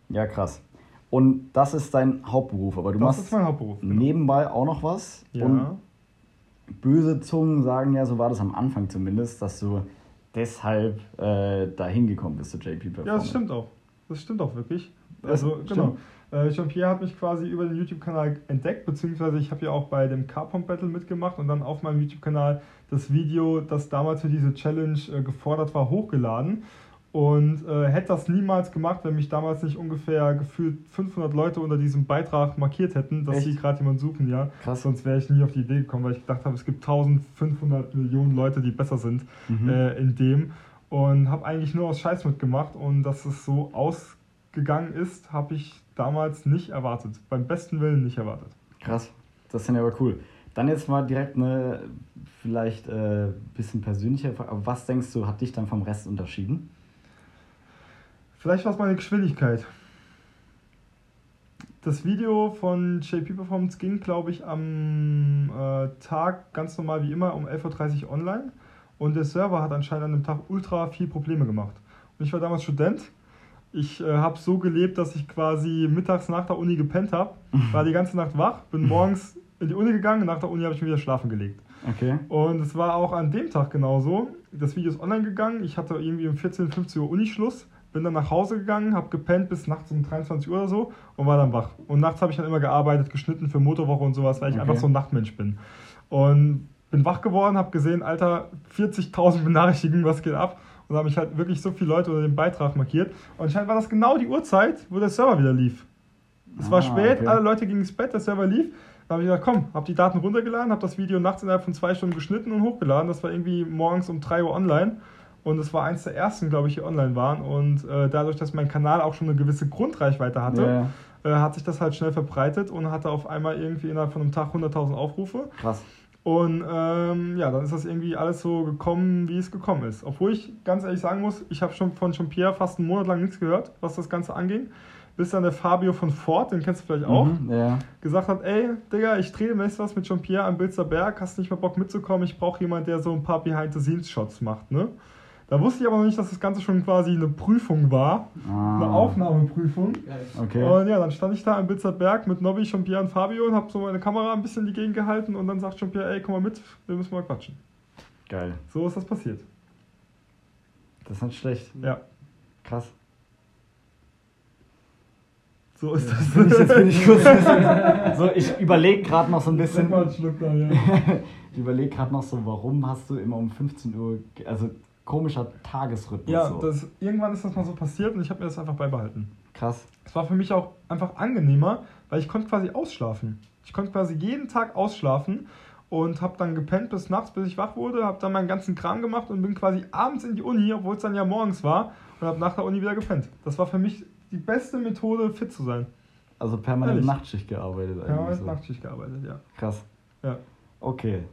Ja, krass. Und das ist dein Hauptberuf, aber du das machst ist mein Hauptberuf. genau. nebenbei auch noch was. Ja. Und böse Zungen sagen ja, so war das am Anfang zumindest, dass du deshalb äh, dahin gekommen bist zu JP Performance. Ja, das stimmt auch. Das stimmt auch wirklich. Das Also, genau. Äh, Jean-Pierre hat mich quasi über den YouTube-Kanal entdeckt, beziehungsweise ich habe ja auch bei dem Carpomp Battle mitgemacht und dann auf meinem YouTube-Kanal das Video, das damals für diese Challenge äh, gefordert war, hochgeladen. Und äh, hätte das niemals gemacht, wenn mich damals nicht ungefähr gefühlt 500 Leute unter diesem Beitrag markiert hätten, dass Echt? sie gerade jemanden suchen, ja. Krass. Sonst wäre ich nie auf die Idee gekommen, weil ich gedacht habe, es gibt 1500 Millionen Leute, die besser sind Mhm. äh, in dem und habe eigentlich nur aus Scheiß mitgemacht und dass es so ausgegangen ist, habe ich damals nicht erwartet. Beim besten Willen nicht erwartet. Krass, das ist ja aber cool. Dann jetzt mal direkt eine vielleicht äh, bisschen persönliche Frage. Aber was denkst du, hat dich dann vom Rest unterschieden? Vielleicht war es meine Geschwindigkeit. Das Video von JP Performance ging, glaube ich, am äh, Tag ganz normal wie immer um 11.30 Uhr online. Und der Server hat anscheinend an dem Tag ultra viel Probleme gemacht. Und ich war damals Student. Ich äh, habe so gelebt, dass ich quasi mittags nach der Uni gepennt habe, *laughs* war die ganze Nacht wach, bin morgens in die Uni gegangen, nach der Uni habe ich mich wieder schlafen gelegt. Okay. Und es war auch an dem Tag genauso. Das Video ist online gegangen. Ich hatte irgendwie um 14, 15 Uhr Unischluss. bin dann nach Hause gegangen, habe gepennt bis nachts um 23 Uhr oder so und war dann wach. Und nachts habe ich dann immer gearbeitet, geschnitten für Motorwoche und sowas, weil ich Okay. einfach so ein Nachtmensch bin. Und bin wach geworden, habe gesehen, Alter, 40.000 Benachrichtigungen, was geht ab? Und da habe ich halt wirklich so viele Leute unter dem Beitrag markiert. Und anscheinend war das genau die Uhrzeit, wo der Server wieder lief. Es war Ah, spät, okay. alle Leute gingen ins Bett, der Server lief. Da habe ich gesagt, komm, habe die Daten runtergeladen, habe das Video nachts innerhalb von zwei Stunden geschnitten und hochgeladen. Das war irgendwie morgens um 3 Uhr online. Und es war eins der ersten, glaube ich, die online waren. Und äh, dadurch, dass mein Kanal auch schon eine gewisse Grundreichweite hatte, ja. äh, hat sich das halt schnell verbreitet und hatte auf einmal irgendwie innerhalb von einem Tag 100.000 Aufrufe. Krass. Und ähm, ja, dann ist das irgendwie alles so gekommen, wie es gekommen ist. Obwohl ich ganz ehrlich sagen muss, ich habe schon von Jean-Pierre fast einen Monat lang nichts gehört, was das Ganze anging. Bis dann der Fabio von Ford, den kennst du vielleicht auch, Mhm, ja. gesagt hat, ey, Digga, ich drehe demnächst was mit Jean-Pierre am Bilzer Berg, hast nicht mehr Bock mitzukommen, ich brauche jemanden, der so ein paar Behind-the-Scenes-Shots macht, ne? Da wusste ich aber noch nicht, dass das Ganze schon quasi eine Prüfung war, eine Ah, Aufnahmeprüfung. Geil. Okay. Und ja, dann stand ich da am Bilzer Berg mit Nobby, Jean-Pierre und Fabio und habe so meine Kamera ein bisschen in die Gegend gehalten und dann sagt Jean-Pierre, ey, komm mal mit, wir müssen mal quatschen. Geil. So ist das passiert. Das ist nicht schlecht. Ja, Krass. so ist das. Bin ich, jetzt bin ich kurz *laughs* so, ich überlege gerade noch so ein bisschen. *laughs* Ich überlege gerade noch so, warum hast du immer um 15 Uhr, also komischer Tagesrhythmus. Ja, so. das, irgendwann ist das mal so passiert und ich habe mir das einfach beibehalten. Krass. Es war für mich auch einfach angenehmer, weil ich konnte quasi ausschlafen. Ich konnte quasi jeden Tag ausschlafen und habe dann gepennt bis nachts, bis ich wach wurde, habe dann meinen ganzen Kram gemacht und bin quasi abends in die Uni, obwohl es dann ja morgens war, und habe nach der Uni wieder gepennt. Das war für mich die beste Methode, fit zu sein. Also permanent Ehrlich? Nachtschicht gearbeitet eigentlich. mit so. Nachtschicht gearbeitet, ja. Krass. Ja. Okay.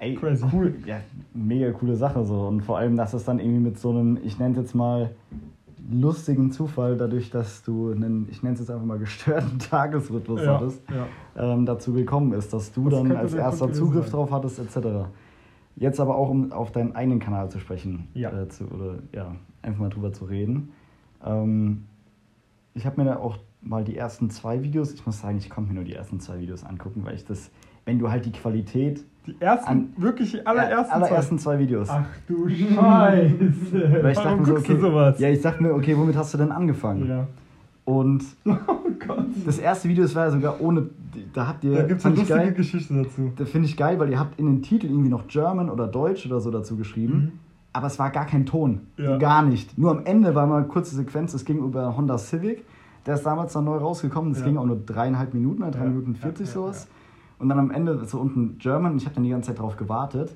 Ey, Crazy. cool. Ja, mega coole Sache so. Und vor allem, dass es dann irgendwie mit so einem, ich nenne es jetzt mal, lustigen Zufall, dadurch, dass du einen, ich nenne es jetzt einfach mal, gestörten *laughs* Tagesrhythmus Ja, hattest, ja. ähm, dazu gekommen ist, dass du Das dann als erster Zugriff sein. drauf hattest, etc. Jetzt aber auch, um auf deinen eigenen Kanal zu sprechen, Ja. äh, zu, oder ja, einfach mal drüber zu reden. Ähm, ich habe mir da auch mal die ersten zwei Videos, ich muss sagen, ich konnte mir nur die ersten zwei Videos angucken, weil ich das, wenn du halt die Qualität, Die ersten, An- wirklich die allerersten, allerersten zwei Videos, Ach du Scheiße. *laughs* weil ich dachte Warum mir so, guckst okay, du sowas? ja, ich dachte mir, okay, womit hast du denn angefangen? ja. Und *laughs* Oh Gott. das erste Video, das war ja sogar ohne, da habt ihr, Da gibt es eine lustige geil, Geschichte dazu. Das finde ich geil, weil ihr habt in den Titel irgendwie noch German oder Deutsch oder so dazu geschrieben. Mhm. Aber es war gar kein Ton. Ja. Gar nicht. Nur am Ende war mal eine kurze Sequenz, es ging über Honda Civic. Der ist damals dann neu rausgekommen. Das Ja. ging auch nur dreieinhalb Minuten, drei Ja. Minuten Ja, 40 ja, sowas. Und dann am Ende so unten German. Ich habe dann die ganze Zeit drauf gewartet.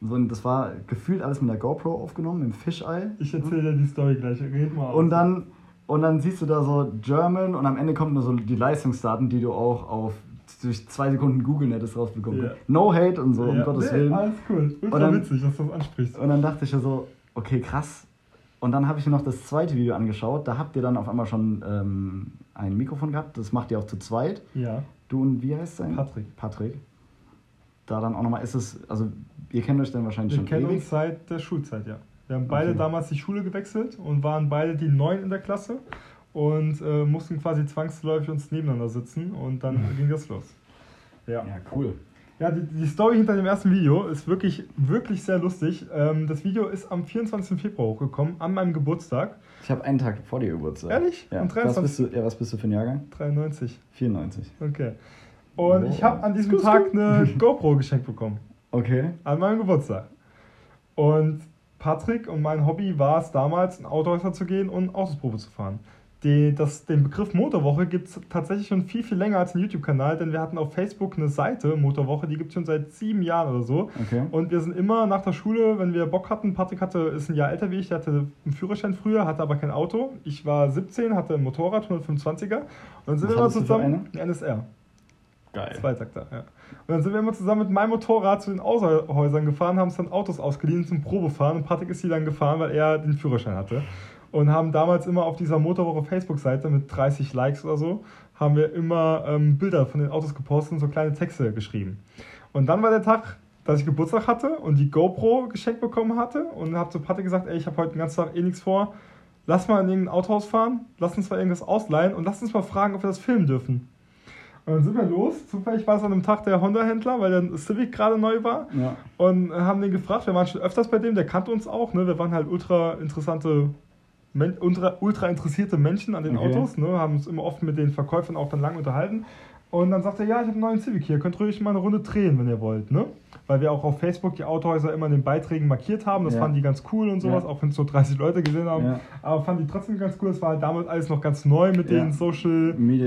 So, und das war gefühlt alles mit der GoPro aufgenommen, im Fisheye. Ich erzähle dir die Story gleich. Red mal Und dann, und dann siehst du da so German und am Ende kommt nur so die Leistungsdaten, die du auch auf durch zwei Sekunden googeln hättest rausbekommen. Ja. No hate und so, um Ja, Gottes nee, Willen. Alles cool. Ultra Und dann- witzig, dass du das ansprichst. Und dann dachte ich mir so, okay, krass. Und dann habe ich mir noch das zweite Video angeschaut. Da habt ihr dann auf einmal schon ähm, ein Mikrofon gehabt. Das macht ihr auch zu zweit. Ja. Du und wie heißt sein? Patrick. Patrick. Da dann auch nochmal ist es, also ihr kennt euch dann wahrscheinlich Wir schon kennen ewig. uns seit der Schulzeit, ja. Wir haben beide Okay. damals die Schule gewechselt und waren beide die Neun in der Klasse und äh, mussten quasi zwangsläufig uns nebeneinander sitzen und dann ging das los. Ja. Ja, cool. Ja, die, die Story hinter dem ersten Video ist wirklich, wirklich sehr lustig. Ähm, das Video ist am 24. Februar hochgekommen, an meinem Geburtstag. Ich habe einen Tag vor dir Geburtstag. Ehrlich? Ja. Am Was 23. bist, du, ja, was bist du für ein Jahrgang? 93. 94. Okay. Und Oh. ich habe an diesem Tag eine GoPro geschenkt bekommen. Okay. An meinem Geburtstag. Und Patrick und mein Hobby war es damals, in Autohäuser zu gehen und Autosprobe zu fahren. Die, das, den Begriff Motorwoche gibt es tatsächlich schon viel, viel länger als einen YouTube-Kanal, denn wir hatten auf Facebook eine Seite, Motorwoche, die gibt es schon seit sieben Jahren oder so. Okay. Und wir sind immer nach der Schule, wenn wir Bock hatten, Patrick hatte, ist ein Jahr älter wie ich, der hatte einen Führerschein früher, hatte aber kein Auto. Ich war 17, hatte ein Motorrad, 125er. Und dann sind Was wir immer zusammen, ein NSR. Geil. Zweitakter, ja. Und dann sind wir immer zusammen mit meinem Motorrad zu den Autohäusern gefahren, haben uns dann Autos ausgeliehen zum Probefahren und Patrick ist die dann gefahren, weil er den Führerschein hatte. Und haben damals immer auf dieser Motorwoche Facebook-Seite mit 30 Likes oder so, haben wir immer ähm, Bilder von den Autos gepostet und so kleine Texte geschrieben. Und dann war der Tag, dass ich Geburtstag hatte und die GoPro geschenkt bekommen hatte und habe zu Patrick gesagt, ey, ich habe heute den ganzen Tag eh nichts vor, lass mal in irgendein Autohaus fahren, lass uns mal irgendwas ausleihen und lass uns mal fragen, ob wir das filmen dürfen. Und dann sind wir los. Zufällig war es an einem Tag der Honda-Händler, weil der Civic gerade neu war. Ja. Und haben den gefragt. Wir waren schon öfters bei dem, der kannte uns auch. Ne? Wir waren halt ultra interessante ultra, interessierte Menschen an den Okay. Autos, ne, haben uns immer oft mit den Verkäufern auch dann lang unterhalten. Und dann sagt er, ja, ich habe einen neuen Civic hier, könnt ruhig mal eine Runde drehen, wenn ihr wollt, ne? Weil wir auch auf Facebook die Autohäuser immer in den Beiträgen markiert haben. Das Ja. fanden die ganz cool und sowas, Ja. auch wenn es so 30 Leute gesehen haben. Ja. Aber fanden die trotzdem ganz cool. Es war halt damals alles noch ganz neu mit den Social Media.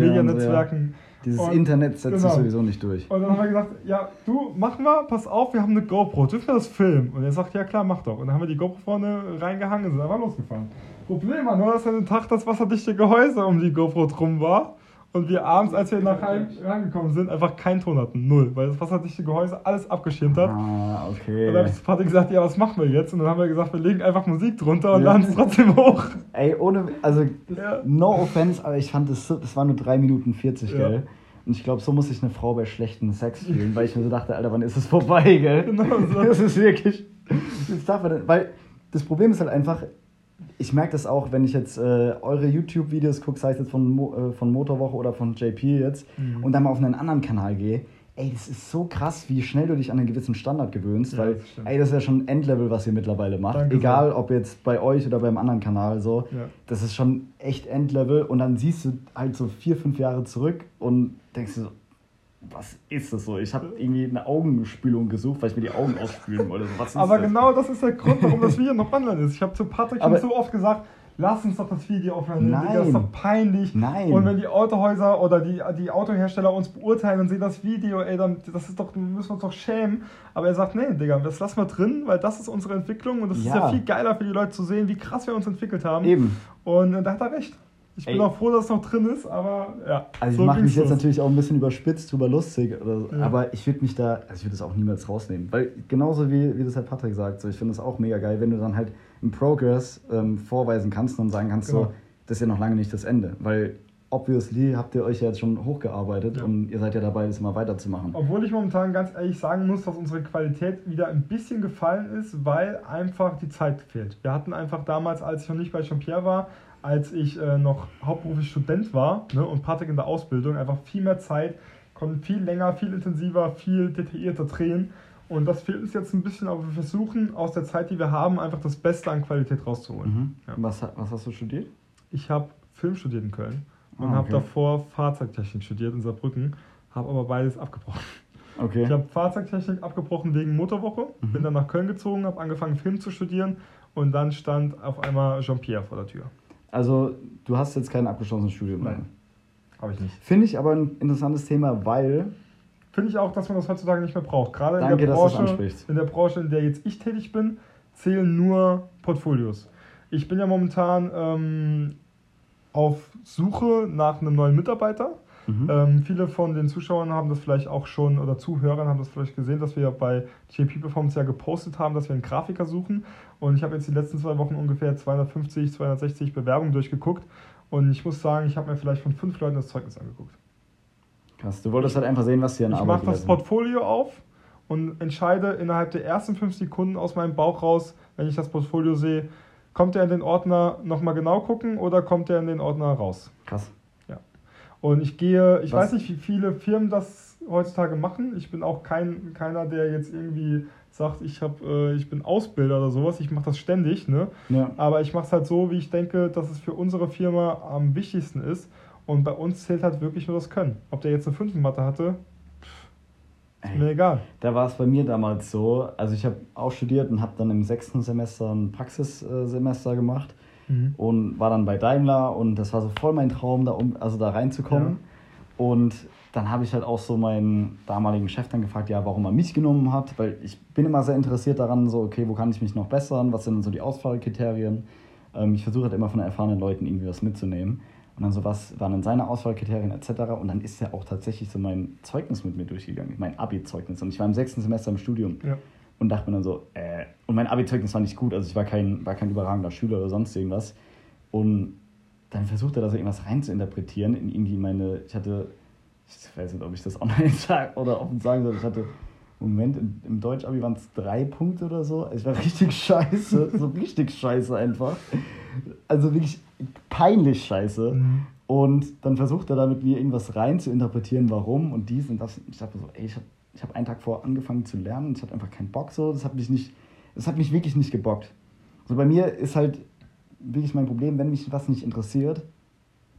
Dieses Und- Internet setzt sich genau. sowieso nicht durch. Und dann haben wir gesagt, ja, du, mach mal, pass auf, wir haben eine GoPro, dürfen wir das filmen? Und er sagt, ja klar, mach doch. Und dann haben wir die GoPro vorne reingehangen und sind einfach losgefahren. Problem war nur, dass an dem Tag das wasserdichte Gehäuse um die GoPro drum war. Und wir abends, als wir nach Heim rangekommen sind, einfach keinen Ton hatten. Null. Weil das wasserdichte Gehäuse alles abgeschirmt hat. Ah, Und okay. dann habe ich zu Patrick gesagt, ja, was machen wir jetzt? Und dann haben wir gesagt, wir legen einfach Musik drunter und Ja. laden es trotzdem hoch. Ey, ohne, also, Ja. no offense, aber ich fand, das, so- das war nur 3 Minuten 40, Ja. gell? Und ich glaube, so muss sich eine Frau bei schlechtem Sex fühlen, weil ich mir so dachte, Alter, wann ist es vorbei, gell? Genau so. *laughs* Das ist wirklich, das darf man, weil das Problem ist halt einfach, ich merke das auch, wenn ich jetzt äh, eure YouTube-Videos gucke, sei es jetzt von, Mo, äh, von Motorwoche oder von JP jetzt, Mhm. und dann mal auf einen anderen Kanal gehe, ey, das ist so krass, wie schnell du dich an einen gewissen Standard gewöhnst, Ja, weil, das ey, das ist ja schon Endlevel, was ihr mittlerweile macht. Danke Egal, sehr. ob jetzt bei euch oder beim anderen Kanal so. Ja. Das ist schon echt Endlevel und dann siehst du halt so vier, fünf Jahre zurück und denkst dir so, was ist das so? Ich habe irgendwie eine Augenspülung gesucht, weil ich mir die Augen ausspülen wollte. So, ist Aber das? genau das ist der Grund, warum das Video noch online ist. Ich habe zu Patrick schon Aber- so oft gesagt, lass uns doch das Video offline nehmen, Digga, das ist doch peinlich. Nein. Und wenn die Autohäuser oder die, die Autohersteller uns beurteilen und sehen das Video, ey, dann das ist doch, müssen wir uns doch schämen. Aber er sagt, nee, Digga, das lassen wir drin, weil das ist unsere Entwicklung und das ist Ja. ja viel geiler für die Leute zu sehen, wie krass wir uns entwickelt haben. Eben. Und äh, da hat er recht. Ich bin Ey. auch froh, dass es noch drin ist, aber ja. Also so ich mache mich jetzt los. natürlich auch ein bisschen überspitzt, drüber lustig, oder, so. Ja. aber ich würde mich da, also ich würde das auch niemals rausnehmen. Weil genauso wie, wie das halt Patrick sagt, so, ich finde das auch mega geil, wenn du dann halt im Progress ähm, vorweisen kannst und sagen kannst, Genau. so, das ist ja noch lange nicht das Ende. Weil obviously habt ihr euch ja jetzt schon hochgearbeitet Ja. und ihr seid ja dabei, das immer weiterzumachen. Obwohl ich momentan ganz ehrlich sagen muss, dass unsere Qualität wieder ein bisschen gefallen ist, weil einfach die Zeit fehlt. Wir hatten einfach damals, als ich noch nicht bei Jean-Pierre war, als ich äh, noch hauptberuflich Student war ne, und Patrick in der Ausbildung, einfach viel mehr Zeit, konnten viel länger, viel intensiver, viel detaillierter drehen. Und das fehlt uns jetzt ein bisschen, aber wir versuchen aus der Zeit, die wir haben, einfach das Beste an Qualität rauszuholen. Mhm. Ja. Was, was hast du studiert? Ich habe Film studiert in Köln und Ah, habe okay. davor Fahrzeugtechnik studiert in Saarbrücken, habe aber beides abgebrochen. Okay. Ich habe Fahrzeugtechnik abgebrochen wegen Motorwoche, Mhm. bin dann nach Köln gezogen, habe angefangen Film zu studieren und dann stand auf einmal Jean-Pierre vor der Tür. Also du hast jetzt kein abgeschlossenes Studium. Nein. Habe ich nicht. Finde ich aber ein interessantes Thema, weil Finde ich auch, dass man das heutzutage nicht mehr braucht. Gerade in Danke, der Branche, in der Branche, in der jetzt ich tätig bin, zählen nur Portfolios. Ich bin ja momentan ähm, auf Suche nach einem neuen Mitarbeiter. Mhm. Ähm, viele von den Zuschauern haben das vielleicht auch schon oder Zuhörern haben das vielleicht gesehen, dass wir bei JP Performance ja gepostet haben, dass wir einen Grafiker suchen. Und ich habe jetzt die letzten zwei Wochen ungefähr 250, 260 Bewerbungen durchgeguckt. Und ich muss sagen, ich habe mir vielleicht von fünf Leuten das Zeugnis angeguckt. Krass. Du wolltest halt einfach sehen, was an Ich Arbeit mache das. Portfolio auf und entscheide innerhalb der ersten fünf Sekunden aus meinem Bauch raus, wenn ich das Portfolio sehe, kommt er in den Ordner nochmal genau gucken oder kommt er in den Ordner raus? Krass. Und ich gehe, ich Was- weiß nicht, wie viele Firmen das heutzutage machen. Ich bin auch kein, keiner, der jetzt irgendwie sagt, ich, hab, äh, ich bin Ausbilder oder sowas. Ich mache das ständig. Ne? Ja. Aber ich mache es halt so, wie ich denke, dass es für unsere Firma am wichtigsten ist. Und bei uns zählt halt wirklich nur das Können. Ob der jetzt eine 5 in Mathe hatte, ist mir Ey, egal. da war es bei mir damals so. Also ich habe auch studiert und habe dann im sechsten Semester ein Praxissemester gemacht und war dann bei Daimler und das war so voll mein Traum, da um, also da reinzukommen. Und dann habe ich halt auch so meinen damaligen Chef dann gefragt, ja, warum er mich genommen hat, weil ich bin immer sehr interessiert daran, so, okay, wo kann ich mich noch bessern, was sind denn so die Auswahlkriterien. Ähm, ich versuche halt immer von erfahrenen Leuten irgendwie was mitzunehmen. Und dann so, was waren dann seine Auswahlkriterien etc. Und dann ist er auch tatsächlich so mein Zeugnis mit mir durchgegangen, mein Abi-Zeugnis. Und ich war im sechsten Semester im Studium Ja. Und dachte mir dann so, äh, und mein Abi-Zeugnis war nicht gut, also ich war kein, war kein überragender Schüler oder sonst irgendwas. Und dann versucht er da so irgendwas rein zu interpretieren in irgendwie meine, ich hatte, ich weiß nicht, ob ich das online *laughs* sage oder offen sagen soll, ich hatte, Moment, im, im Deutsch-Abi waren es drei Punkte oder so. Ich war *laughs* richtig scheiße, so richtig scheiße einfach. Also wirklich peinlich scheiße. Mhm. Und dann versucht er da mit mir irgendwas rein zu interpretieren, warum und dies und das. Ich dachte so, ey, ich habe ich hab einen Tag vor angefangen zu lernen und ich hatte einfach keinen Bock so. Das hat mich nicht, das hat mich wirklich nicht gebockt. Also bei mir ist halt wirklich mein Problem, wenn mich was nicht interessiert,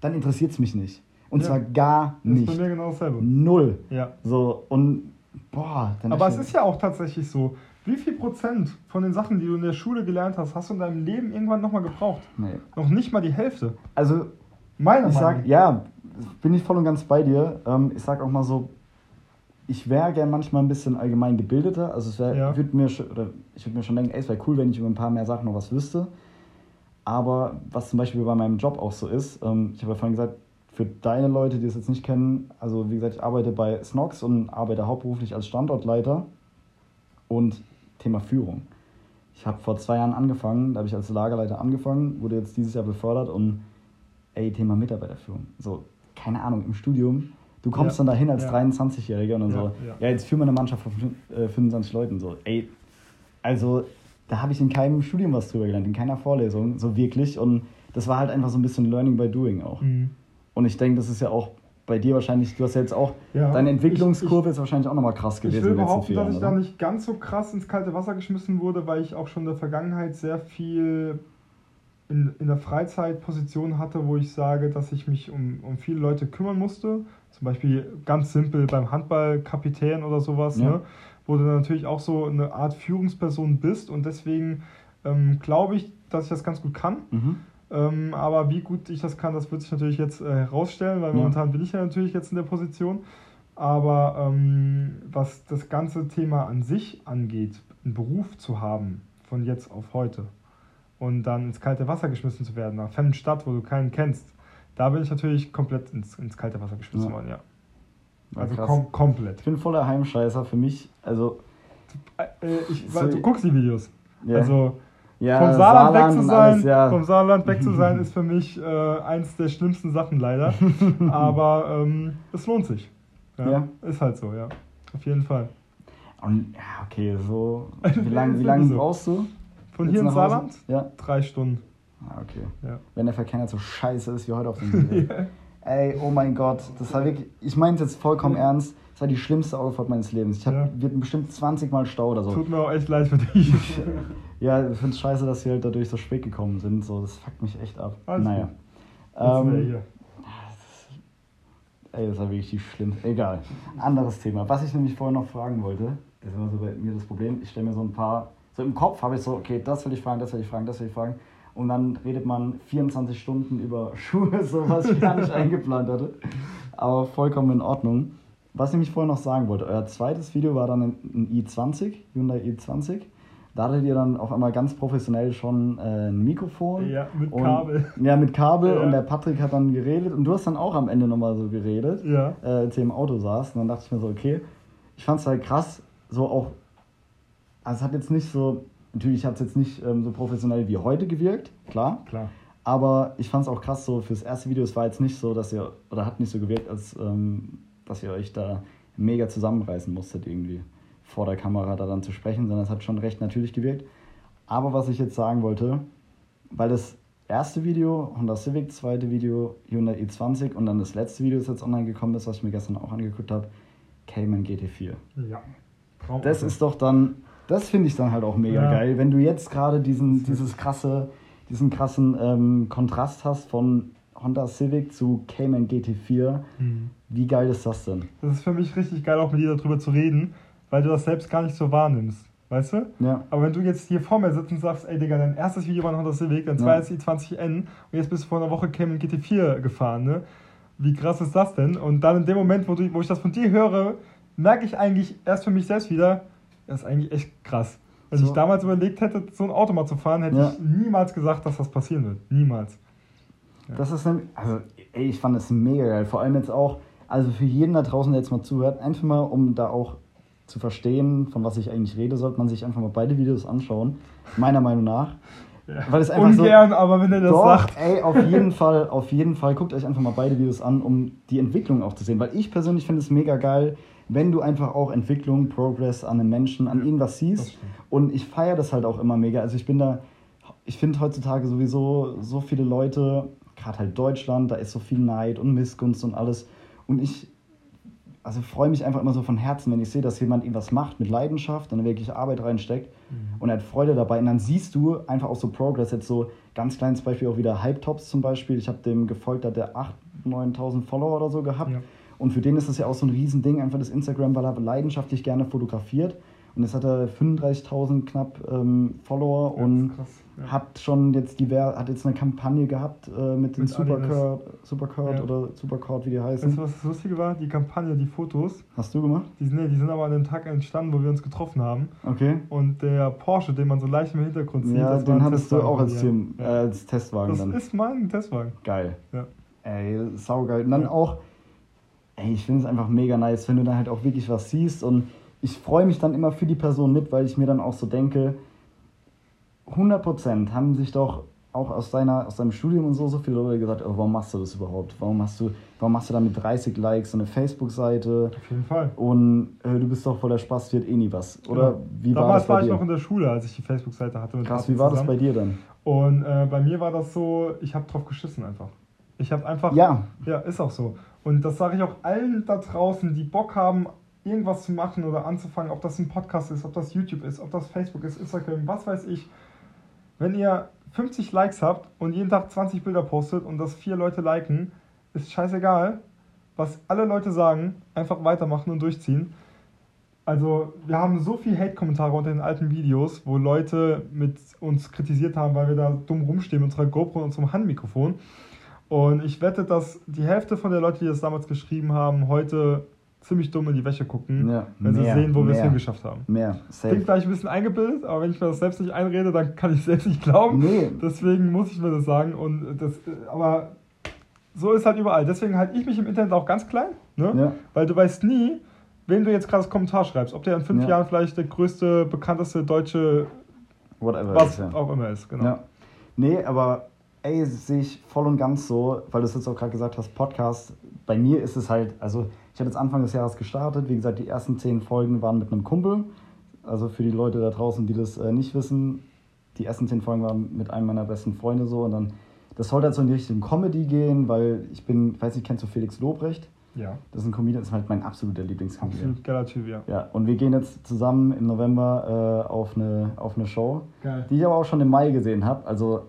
dann interessiert es mich nicht. Und Ja. zwar gar Das ist nicht. bei mir genau dasselbe. Null. Ja. So, und boah, dann Aber es ist ja auch tatsächlich so. Wie viel Prozent von den Sachen, die du in der Schule gelernt hast, hast du in deinem Leben irgendwann nochmal gebraucht? nee. Noch nicht mal die Hälfte. Also, Meiner ich Meinung sag, ja, bin ich voll und ganz bei dir. Ähm, ich sag auch mal so, ich wäre gern manchmal ein bisschen allgemein gebildeter. Also es wär, Ja. ich würde mir, oder ich würd mir schon denken, ey, es wäre cool, wenn ich über ein paar mehr Sachen noch was wüsste. Aber was zum Beispiel bei meinem Job auch so ist, ähm, ich habe ja vorhin gesagt, für deine Leute, die es jetzt nicht kennen, also wie gesagt, ich arbeite bei Snox und arbeite hauptberuflich als Standortleiter und Thema Führung. Ich habe vor zwei Jahren angefangen, da habe ich als Lagerleiter angefangen, wurde jetzt dieses Jahr befördert und ey, Thema Mitarbeiterführung. So, keine Ahnung, im Studium, du kommst Ja, dann dahin als ja. 23-Jähriger und dann so, ja. jetzt führen wir eine Mannschaft von fün- äh, 25 Leuten. So, ey, also da habe ich in keinem Studium was drüber gelernt, in keiner Vorlesung, so wirklich. Und das war halt einfach so ein bisschen Learning by Doing auch. Mhm. Und ich denke, das ist ja auch bei dir wahrscheinlich, du hast ja jetzt auch, deine ich- Entwicklungskurve ist wahrscheinlich auch nochmal krass Ich gewesen will den letzten behaupten, dass ich da nicht ganz so krass ins kalte Wasser geschmissen wurde, weil ich auch schon in der Vergangenheit sehr viel in, in der Freizeit Positionen hatte, wo ich sage, dass ich mich um, um viele Leute kümmern musste. Zum Beispiel ganz simpel beim Handball Kapitän oder sowas, Ja. ne? wo du dann natürlich auch so eine Art Führungsperson bist und deswegen ähm, glaube ich, dass ich das ganz gut kann. Mhm. Ähm, aber wie gut ich das kann, das wird sich natürlich jetzt äh, herausstellen, weil Ja. momentan bin ich ja natürlich jetzt in der Position. Aber ähm, was das ganze Thema an sich angeht, einen Beruf zu haben, von jetzt auf heute, und dann ins kalte Wasser geschmissen zu werden, nach fremden Stadt, wo du keinen kennst, da bin ich natürlich komplett ins, ins kalte Wasser geschmissen Ja. worden, ja. Ja, Also kom komplett. Ich bin voller Heimscheißer für mich. Also, Äh, ich, So- du guckst die Videos. ja, Also ja, vom Saarland, weg zu sein, alles, ja. vom Saarland weg zu *laughs* sein, ist für mich äh, eins der schlimmsten Sachen leider. *laughs* Aber ähm, es lohnt sich. Ja, Ja. Ist halt so, ja. Auf jeden Fall. Und ja, okay, so. *laughs* Wie lange lang brauchst du? Von jetzt hier ins? Saarland? Ja. Drei Stunden. Ah, okay. Ja. Wenn der Verkehr nicht so scheiße ist wie heute auf dem *laughs* Weg. Ey, oh mein Gott, das war wirklich, ich meine es jetzt vollkommen Ja. ernst, das war die schlimmste Autofahrt meines Lebens. Ich habe Ja. wir hatten bestimmt 20 Mal Stau oder so. Tut mir auch echt leid für dich. *laughs* Ja, ich finde es scheiße, dass wir halt dadurch so spät gekommen sind. So, das fuckt mich echt ab. Alles naja. gut. Jetzt Ähm, hier. ey, das war wirklich die schlimmste. Egal. Anderes Thema. Was ich nämlich vorher noch fragen wollte, das ist immer so bei mir das Problem, ich stelle mir so ein paar, so im Kopf habe ich so, okay, das will ich fragen, das will ich fragen, das will ich fragen. Und dann redet man 24 Stunden über *laughs* Schuhe, so was ich gar nicht *laughs* eingeplant hatte. Aber vollkommen in Ordnung. Was ich nämlich vorher noch sagen wollte, euer zweites Video war dann ein ein i20, Hyundai i20. Da hattet ihr dann auf einmal ganz professionell schon äh, ein Mikrofon. Ja, mit und, Kabel. *laughs* Ja, mit Kabel. Ja. Und der Patrick hat dann geredet. Und du hast dann auch am Ende nochmal so geredet, Ja. äh, als ihr im Auto saß. Und dann dachte ich mir so, okay, ich fand es halt krass, so auch, also es hat jetzt nicht so, natürlich hat es jetzt nicht ähm, so professionell wie heute gewirkt, klar. Klar. Aber ich fand es auch krass so fürs erste Video. Es war jetzt nicht so, dass ihr, oder hat nicht so gewirkt, als ähm, dass ihr euch da mega zusammenreißen musstet, irgendwie vor der Kamera da dann zu sprechen, sondern es hat schon recht natürlich gewirkt. Aber was ich jetzt sagen wollte, weil das erste Video, Honda Civic, zweite Video, Hyundai i20 und dann das letzte Video, das jetzt online gekommen ist, was ich mir gestern auch angeguckt habe, Cayman GT4. Ja. Traum Das ist doch dann, das finde ich dann halt auch mega Ja. geil, wenn du jetzt gerade diesen, dieses krasse, diesen krassen ähm, Kontrast hast von Honda Civic zu Cayman GT4. Mhm. Wie geil ist das denn? Das ist für mich richtig geil, auch mit dir darüber zu reden, weil du das selbst gar nicht so wahrnimmst. Weißt du? Ja, Aber wenn du jetzt hier vor mir sitzt und sagst, ey Digga, dein erstes Video war ein Honda Civic, dein Ja. zweites i20N und jetzt bist du vor einer Woche Cayman GT4 gefahren, ne? Wie krass ist das denn? Und dann in dem Moment, wo, du, wo ich das von dir höre, merke ich eigentlich erst für mich selbst wieder, das ist eigentlich echt krass. Wenn So. ich damals überlegt hätte, so ein Auto mal zu fahren, hätte Ja. ich niemals gesagt, dass das passieren wird. Niemals. Ja. das ist nämlich, also ey, ich fand das mega geil. Vor allem jetzt auch, also für jeden da draußen, der jetzt mal zuhört, einfach mal, um da auch zu verstehen, von was ich eigentlich rede, sollte man sich einfach mal beide Videos anschauen. Meiner Meinung nach. Ja. Weil es einfach so- Ungern, aber wenn er das Doch, sagt. ey, auf jeden Fall, auf jeden Fall, guckt euch einfach mal beide Videos an, um die Entwicklung auch zu sehen. Weil ich persönlich finde es mega geil, wenn du einfach auch Entwicklung, Progress an einem Menschen, an Ja, irgendwas das siehst. Und ich feiere das halt auch immer mega. Also ich bin da, ich finde heutzutage sowieso so viele Leute, gerade halt Deutschland, da ist so viel Neid und Missgunst und alles. Und ich, also freue mich einfach immer so von Herzen, wenn ich sehe, dass jemand irgendwas macht mit Leidenschaft und dann wirklich Arbeit reinsteckt Mhm. und er hat Freude dabei. Und dann siehst du einfach auch so Progress. Jetzt so ganz kleines Beispiel auch wieder Hype Tops zum Beispiel. Ich habe dem gefolgt, da hat der 8.000, 9.000 Follower oder so gehabt. Ja. Und für den ist das ja auch so ein Riesending, einfach das Instagram, weil er leidenschaftlich gerne fotografiert. Und jetzt hat er 35.000 knapp ähm, Follower Ja, und krass, ja. hat schon jetzt diver hat jetzt eine Kampagne gehabt äh, mit den Mit. Supercord, Supercord Ja. oder Supercord, wie die Weißt heißen. du, was das Lustige war? Die Kampagne, die Fotos, Hast du gemacht? die, nee, die sind aber an dem Tag entstanden, wo wir uns getroffen haben. Okay. Und der Porsche, den man so leicht im Hintergrund sieht, Ja, den hattest du auch als, Team, äh, als Testwagen Das dann. ist mein Testwagen. Geil. Ja. Ey, saugeil. Und dann auch, ey, ich finde es einfach mega nice, wenn du dann halt auch wirklich was siehst und ich freue mich dann immer für die Person mit, weil ich mir dann auch so denke, 100% haben sich doch auch aus, deiner, aus deinem Studium und so so viele Leute gesagt, oh, warum machst du das überhaupt? Warum machst du, warum machst du da mit 30 Likes so eine Facebook-Seite Auf jeden Fall. und äh, du bist doch voller Spaß, wird eh nie was. Oder wie war Damals das bei war ich dir? noch in der Schule, als ich die Facebook-Seite hatte. Krass, wie war das zusammen. bei dir dann? Und äh, bei mir war das so, ich habe drauf geschissen einfach. Ich habe einfach. Ja, Ja, ist auch so. Und das sage ich auch allen da draußen, die Bock haben, irgendwas zu machen oder anzufangen, ob das ein Podcast ist, ob das YouTube ist, ob das Facebook ist, Instagram, was weiß ich. Wenn ihr 50 Likes habt und jeden Tag 20 Bilder postet und das vier Leute liken, ist scheißegal, was alle Leute sagen, einfach weitermachen und durchziehen. Also, wir haben so viel Hate-Kommentare unter den alten Videos, wo Leute mit uns kritisiert haben, weil wir da dumm rumstehen mit unserer GoPro und unserem Handmikrofon. Und ich wette, dass die Hälfte von der Leute, die das damals geschrieben haben, heute ziemlich dumm in die Wäsche gucken, Ja, wenn mehr, sie sehen, wo wir es hingeschafft haben. mehr. Safe. Klingt vielleicht ein bisschen eingebildet, aber wenn ich mir das selbst nicht einrede, dann kann ich es selbst nicht glauben. Nee, Deswegen muss ich mir das sagen. Und das, aber so ist halt überall. Deswegen halte ich mich im Internet auch ganz klein, ne? ja. weil du weißt nie, wem du jetzt gerade das Kommentar schreibst. Ob der in fünf Ja. Jahren vielleicht der größte, bekannteste deutsche, Whatever. was ist, auch immer ist. Genau. Nee, aber ey, das sehe ich voll und ganz so, weil du es jetzt auch gerade gesagt hast, Podcast. Bei mir ist es halt, also ich habe jetzt Anfang des Jahres gestartet. Wie gesagt, die ersten zehn Folgen waren mit einem Kumpel. Also für die Leute da draußen, die das äh, nicht wissen, die ersten zehn Folgen waren mit einem meiner besten Freunde so. Und dann, das sollte halt so in die Richtung Comedy gehen, weil ich bin, ich weiß nicht, kennst du Felix Lobrecht? Ja, Das ist ein Comedian, das ist halt mein absoluter Lieblingscomedian. absolut geiler Typ, ja. Ja, und wir gehen jetzt zusammen im November äh, auf, eine, auf eine Show Geil. die ich aber auch schon im Mai gesehen habe. Also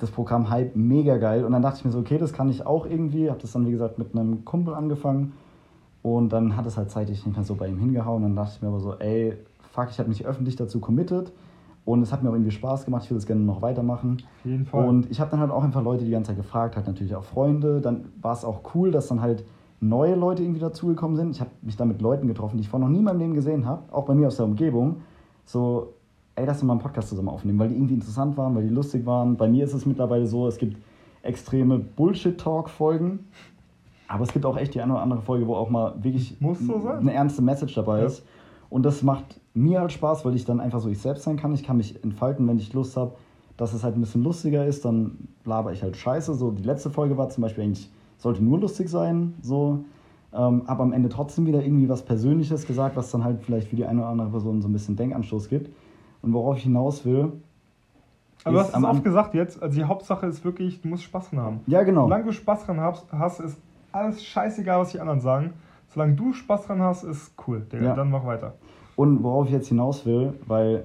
das Programm Hype mega geil. Und dann dachte ich mir so, okay, das kann ich auch irgendwie. Habe das dann, wie gesagt, mit einem Kumpel angefangen. Und dann hat es halt zeitlich nicht mehr so bei ihm hingehauen. Dann dachte ich mir aber so, ey, fuck, ich habe mich öffentlich dazu committed. Und es hat mir auch irgendwie Spaß gemacht. Ich will das gerne noch weitermachen. Auf jeden Fall. Und ich habe dann halt auch einfach Leute die ganze Zeit gefragt, halt natürlich auch Freunde. Dann war es auch cool, dass dann halt neue Leute irgendwie dazugekommen sind. Ich habe mich da mit Leuten getroffen, die ich vorher noch nie in meinem Leben gesehen habe, auch bei mir aus der Umgebung. So, ey, lass uns mal einen Podcast zusammen aufnehmen, weil die irgendwie interessant waren, weil die lustig waren. Bei mir ist es mittlerweile so, es gibt extreme Bullshit-Talk-Folgen. Aber es gibt auch echt die eine oder andere Folge, wo auch mal wirklich so eine ernste Message dabei Ja. ist. Und das macht mir halt Spaß, weil ich dann einfach so ich selbst sein kann. Ich kann mich entfalten, wenn ich Lust habe, dass es halt ein bisschen lustiger ist, dann laber ich halt scheiße. So, die letzte Folge war zum Beispiel eigentlich, sollte nur lustig sein, so. Ähm, aber am Ende trotzdem wieder irgendwie was Persönliches gesagt, was dann halt vielleicht für die eine oder andere Person so ein bisschen Denkanstoß gibt. Und worauf ich hinaus will. Aber du hast es oft gesagt jetzt, also die Hauptsache ist wirklich, du musst Spaß dran haben. Ja, genau. Solange du Spaß dran hast, ist alles scheißegal, was die anderen sagen. Solange du Spaß dran hast, ist cool. Digga, Ja. Dann mach weiter. Und worauf ich jetzt hinaus will, weil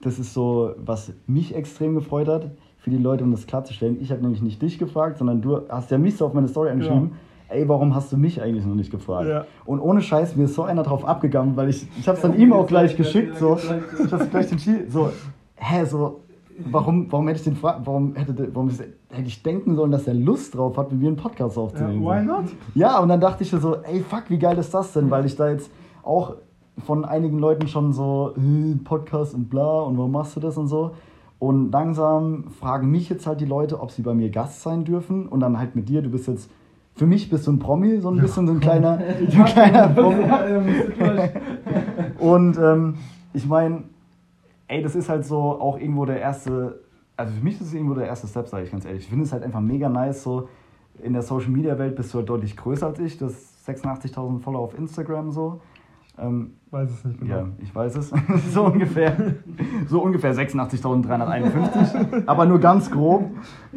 das ist so, was mich extrem gefreut hat, für die Leute, um das klarzustellen. Ich habe nämlich nicht dich gefragt, sondern du hast ja mich so auf meine Story angeschrieben. Ey, warum hast du mich eigentlich noch nicht gefragt? Ja. Und ohne Scheiß, mir ist so einer drauf abgegangen, weil ich, ich habe es dann ihm auch gleich geschickt, so, ich habe gleich den Schiel, so, hä, so, warum, warum hätte ich den fra- warum hätte, warum hätte ich denken sollen, dass er Lust drauf hat, mit mir einen Podcast Ja, aufzunehmen? why not? Ja, und dann dachte ich so, ey, fuck, wie geil ist das denn? Weil ich da jetzt auch von einigen Leuten schon so, äh, Podcast und bla und warum machst du das und so. Und langsam fragen mich jetzt halt die Leute, ob sie bei mir Gast sein dürfen. Und dann halt mit dir, du bist jetzt, für mich bist du ein Promi, so ein bisschen so ein *laughs* kleiner, so ein kleiner Promi. *laughs* Und ähm, ich meine, ey, das ist halt so auch irgendwo der erste, also für mich ist es irgendwo der erste Step, sage ich ganz ehrlich. Ich finde es halt einfach mega nice, so in der Social Media Welt bist du halt deutlich größer als ich, das 86.000 Follower auf Instagram so. Ähm, Weiß es nicht genau. ja, ich weiß es. *laughs* so ungefähr. So ungefähr 86.351. aber nur ganz grob.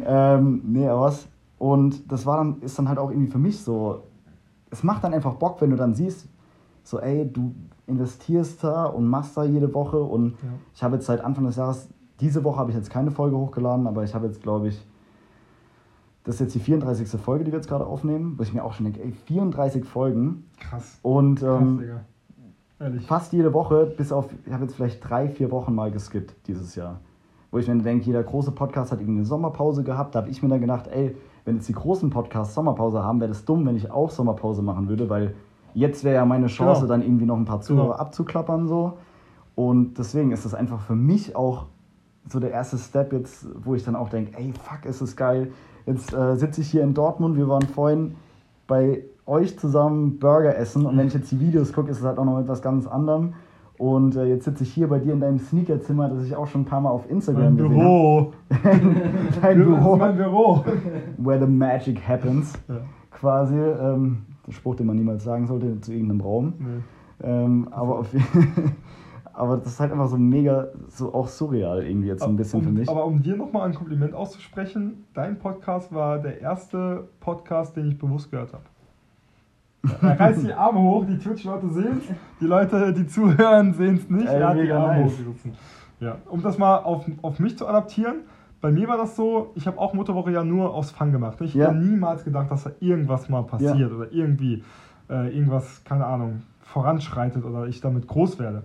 Ähm, nee, aber was. Und das war dann, ist dann halt auch irgendwie für mich so, es macht dann einfach Bock, wenn du dann siehst, so ey, du investierst da und machst da jede Woche und Ja. ich habe jetzt seit Anfang des Jahres, diese Woche habe ich jetzt keine Folge hochgeladen, aber ich habe jetzt, glaube ich, das ist jetzt die 34. Folge, die wir jetzt gerade aufnehmen, wo ich mir auch schon denke, ey, 34 Folgen Krass. und Krass, ähm, Digga. Ehrlich. fast jede Woche, bis auf, ich habe jetzt vielleicht drei, vier Wochen mal geskippt dieses Jahr. Wo ich mir denke, jeder große Podcast hat irgendwie eine Sommerpause gehabt. Da habe ich mir dann gedacht, ey, wenn jetzt die großen Podcasts Sommerpause haben, wäre das dumm, wenn ich auch Sommerpause machen würde, weil jetzt wäre ja meine Chance, Genau. dann irgendwie noch ein paar Zuhörer Genau. abzuklappern so. Und deswegen ist das einfach für mich auch so der erste Step jetzt, wo ich dann auch denke, ey, fuck, ist es geil. Jetzt äh, sitze ich hier in Dortmund, wir waren vorhin bei euch zusammen Burger essen und wenn ich jetzt die Videos gucke, ist es halt auch noch etwas ganz anderem. Und äh, jetzt sitze ich hier bei dir in deinem Sneakerzimmer, das ich auch schon ein paar Mal auf Instagram Mein gesehen Büro. habe. *laughs* Dein Büro, mein Büro. where the magic happens, Ja. quasi. Ähm, der Spruch, den man niemals sagen sollte zu irgendeinem Raum. Nee. Ähm, aber, auf, *laughs* aber das ist halt einfach so mega, so auch surreal irgendwie jetzt so ein bisschen um, für mich. Aber um dir nochmal ein Kompliment auszusprechen, dein Podcast war der erste Podcast, den ich bewusst gehört habe. Reißt die Arme hoch, die Twitch-Leute sehen es, die Leute, die zuhören, sehen es nicht. Ey, er hat die Arme nice. hochgerissen. Ja, um das mal auf, auf mich zu adaptieren, bei mir war das so, ich habe auch Mutterwoche ja nur aus Fun gemacht. Ich Ja. hätte niemals gedacht, dass da irgendwas mal passiert oder irgendwie äh, irgendwas, keine Ahnung, voranschreitet oder ich damit groß werde.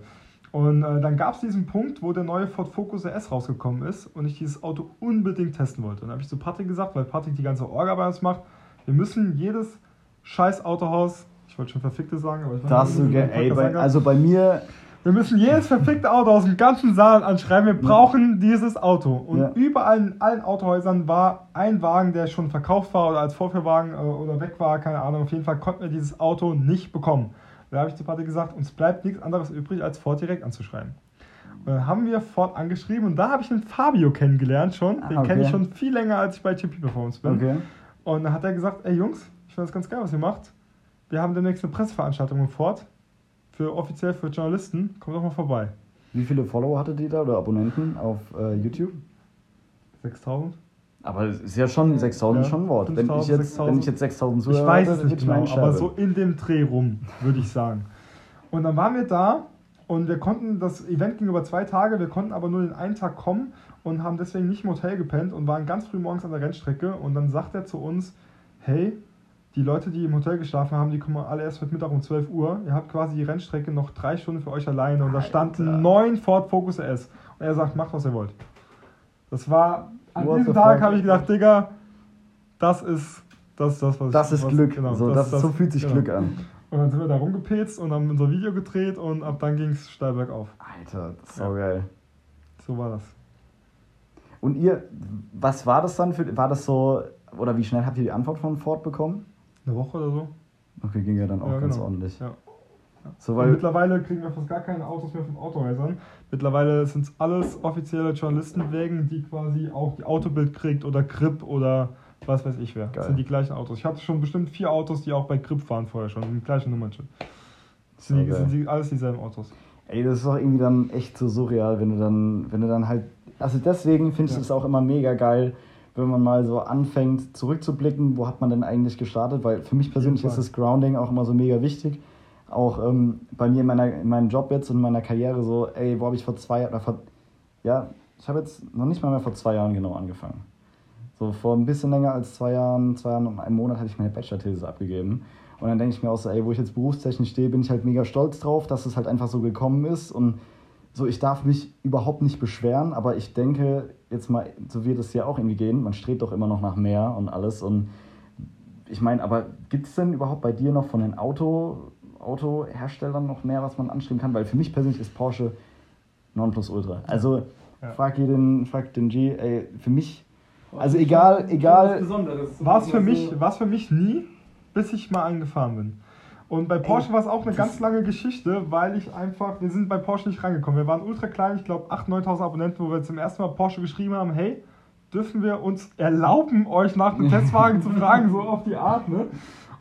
Und äh, dann gab es diesen Punkt, wo der neue Ford Focus RS rausgekommen ist und ich dieses Auto unbedingt testen wollte. Und dann habe ich zu Patrick gesagt, weil Patrick die ganze Orga bei uns macht, wir müssen jedes scheiß Autohaus, ich wollte schon verfickte sagen, aber ich weiß Das ich ge- ey, bei, also bei mir, Wir müssen jedes verfickte Auto aus dem ganzen Saal anschreiben. Wir brauchen dieses Auto. Und Ja. überall in allen Autohäusern war ein Wagen, der schon verkauft war oder als Vorführwagen äh, oder weg war, keine Ahnung. Auf jeden Fall konnten wir dieses Auto nicht bekommen. Da habe ich zu Patrick gesagt, uns bleibt nichts anderes übrig, als Ford direkt anzuschreiben. Und dann haben wir Ford angeschrieben und da habe ich den Fabio kennengelernt schon. Ah, Den kenne ich okay. schon viel länger, als ich bei GP Performance bin. okay. Und dann hat er gesagt, ey Jungs, ich finde das ganz geil, was ihr macht. Wir haben demnächst eine Presseveranstaltung in Ford. Für offiziell für Journalisten. Kommt doch mal vorbei. Wie viele Follower hattet ihr da oder Abonnenten auf äh, YouTube? 6000? Aber es ist ja schon 6000 Ja, schon ein Wort. Wenn ich 5000, jetzt, wenn ich jetzt 6000 Zuhörer Ich weiß es nicht genau, aber so in dem Dreh rum, würde ich sagen. Und dann waren wir da und wir konnten, das Event ging über zwei Tage, wir konnten aber nur den einen Tag kommen und haben deswegen nicht im Hotel gepennt und waren ganz früh morgens an der Rennstrecke und dann sagt er zu uns, hey, die Leute, die im Hotel geschlafen haben, die kommen alle erst mit Mittag um 12 Uhr. Ihr habt quasi die Rennstrecke noch drei Stunden für euch alleine und da standen neun Ford Focus RS. Und er sagt, macht was ihr wollt. Das war, an What diesem Tag habe ich gedacht, Digga, das ist das, das was Das ich, ist was, Glück. genau, so, das, so fühlt sich genau. Glück an. Und dann sind wir da rumgepetzt und haben unser Video gedreht und ab dann ging es steil bergauf. Alter, das ist so Ja. geil. So war das. Und ihr, was war das dann für, war das so, oder wie schnell habt ihr die Antwort von Ford bekommen? Eine Woche oder so. Okay, ging ja dann auch Ja, ganz genau. ordentlich. Ja. So, mittlerweile kriegen wir fast gar keine Autos mehr von Autohäusern. Mittlerweile sind es alles offizielle Journalistenwägen, die quasi auch die Autobild kriegt oder Grip oder was weiß ich wer. Das Geil. sind die gleichen Autos. Ich hatte schon bestimmt vier Autos, die auch bei Grip fahren vorher schon, mit gleichen Nummern schon. Das sind, die, sind die, alles dieselben Autos. ey, das ist doch irgendwie dann echt so surreal, wenn du dann, wenn du dann halt, also deswegen finde ich Ja. es auch immer mega geil, wenn man mal so anfängt zurückzublicken, wo hat man denn eigentlich gestartet, weil für mich persönlich ist das Grounding auch immer so mega wichtig. Auch ähm, bei mir in, meiner, in meinem Job jetzt und in meiner Karriere so, ey, wo habe ich vor zwei Jahren, vor, ja, ich habe jetzt noch nicht mal mehr vor zwei Jahren genau angefangen. So vor ein bisschen länger als zwei Jahren, zwei Jahren und einem Monat hatte ich meine Bachelor-These abgegeben. Und dann denke ich mir auch so, ey, wo ich jetzt berufstechnisch stehe, bin ich halt mega stolz drauf, dass es halt einfach so gekommen ist. Und so, ich darf mich überhaupt nicht beschweren, aber ich denke, jetzt mal, so wird es ja auch irgendwie gehen, man strebt doch immer noch nach mehr und alles. Und ich meine, aber gibt es denn überhaupt bei dir noch von den Auto, Autoherstellern noch mehr, was man anstreben kann? Weil für mich persönlich ist Porsche Nonplusultra. Also Ja. frag hier den, frag den G, ey, für mich, also Das ist egal, egal. War es für Also, mich, war's für mich nie, bis ich mal angefahren bin. Und bei Porsche war es auch eine ganz lange Geschichte, weil ich einfach, wir sind bei Porsche nicht reingekommen. Wir waren ultra klein, ich glaube 8.000, 9.000 Abonnenten, wo wir zum ersten Mal Porsche geschrieben haben, hey, dürfen wir uns erlauben, euch nach dem *laughs* Testwagen zu fragen, so auf die Art, ne?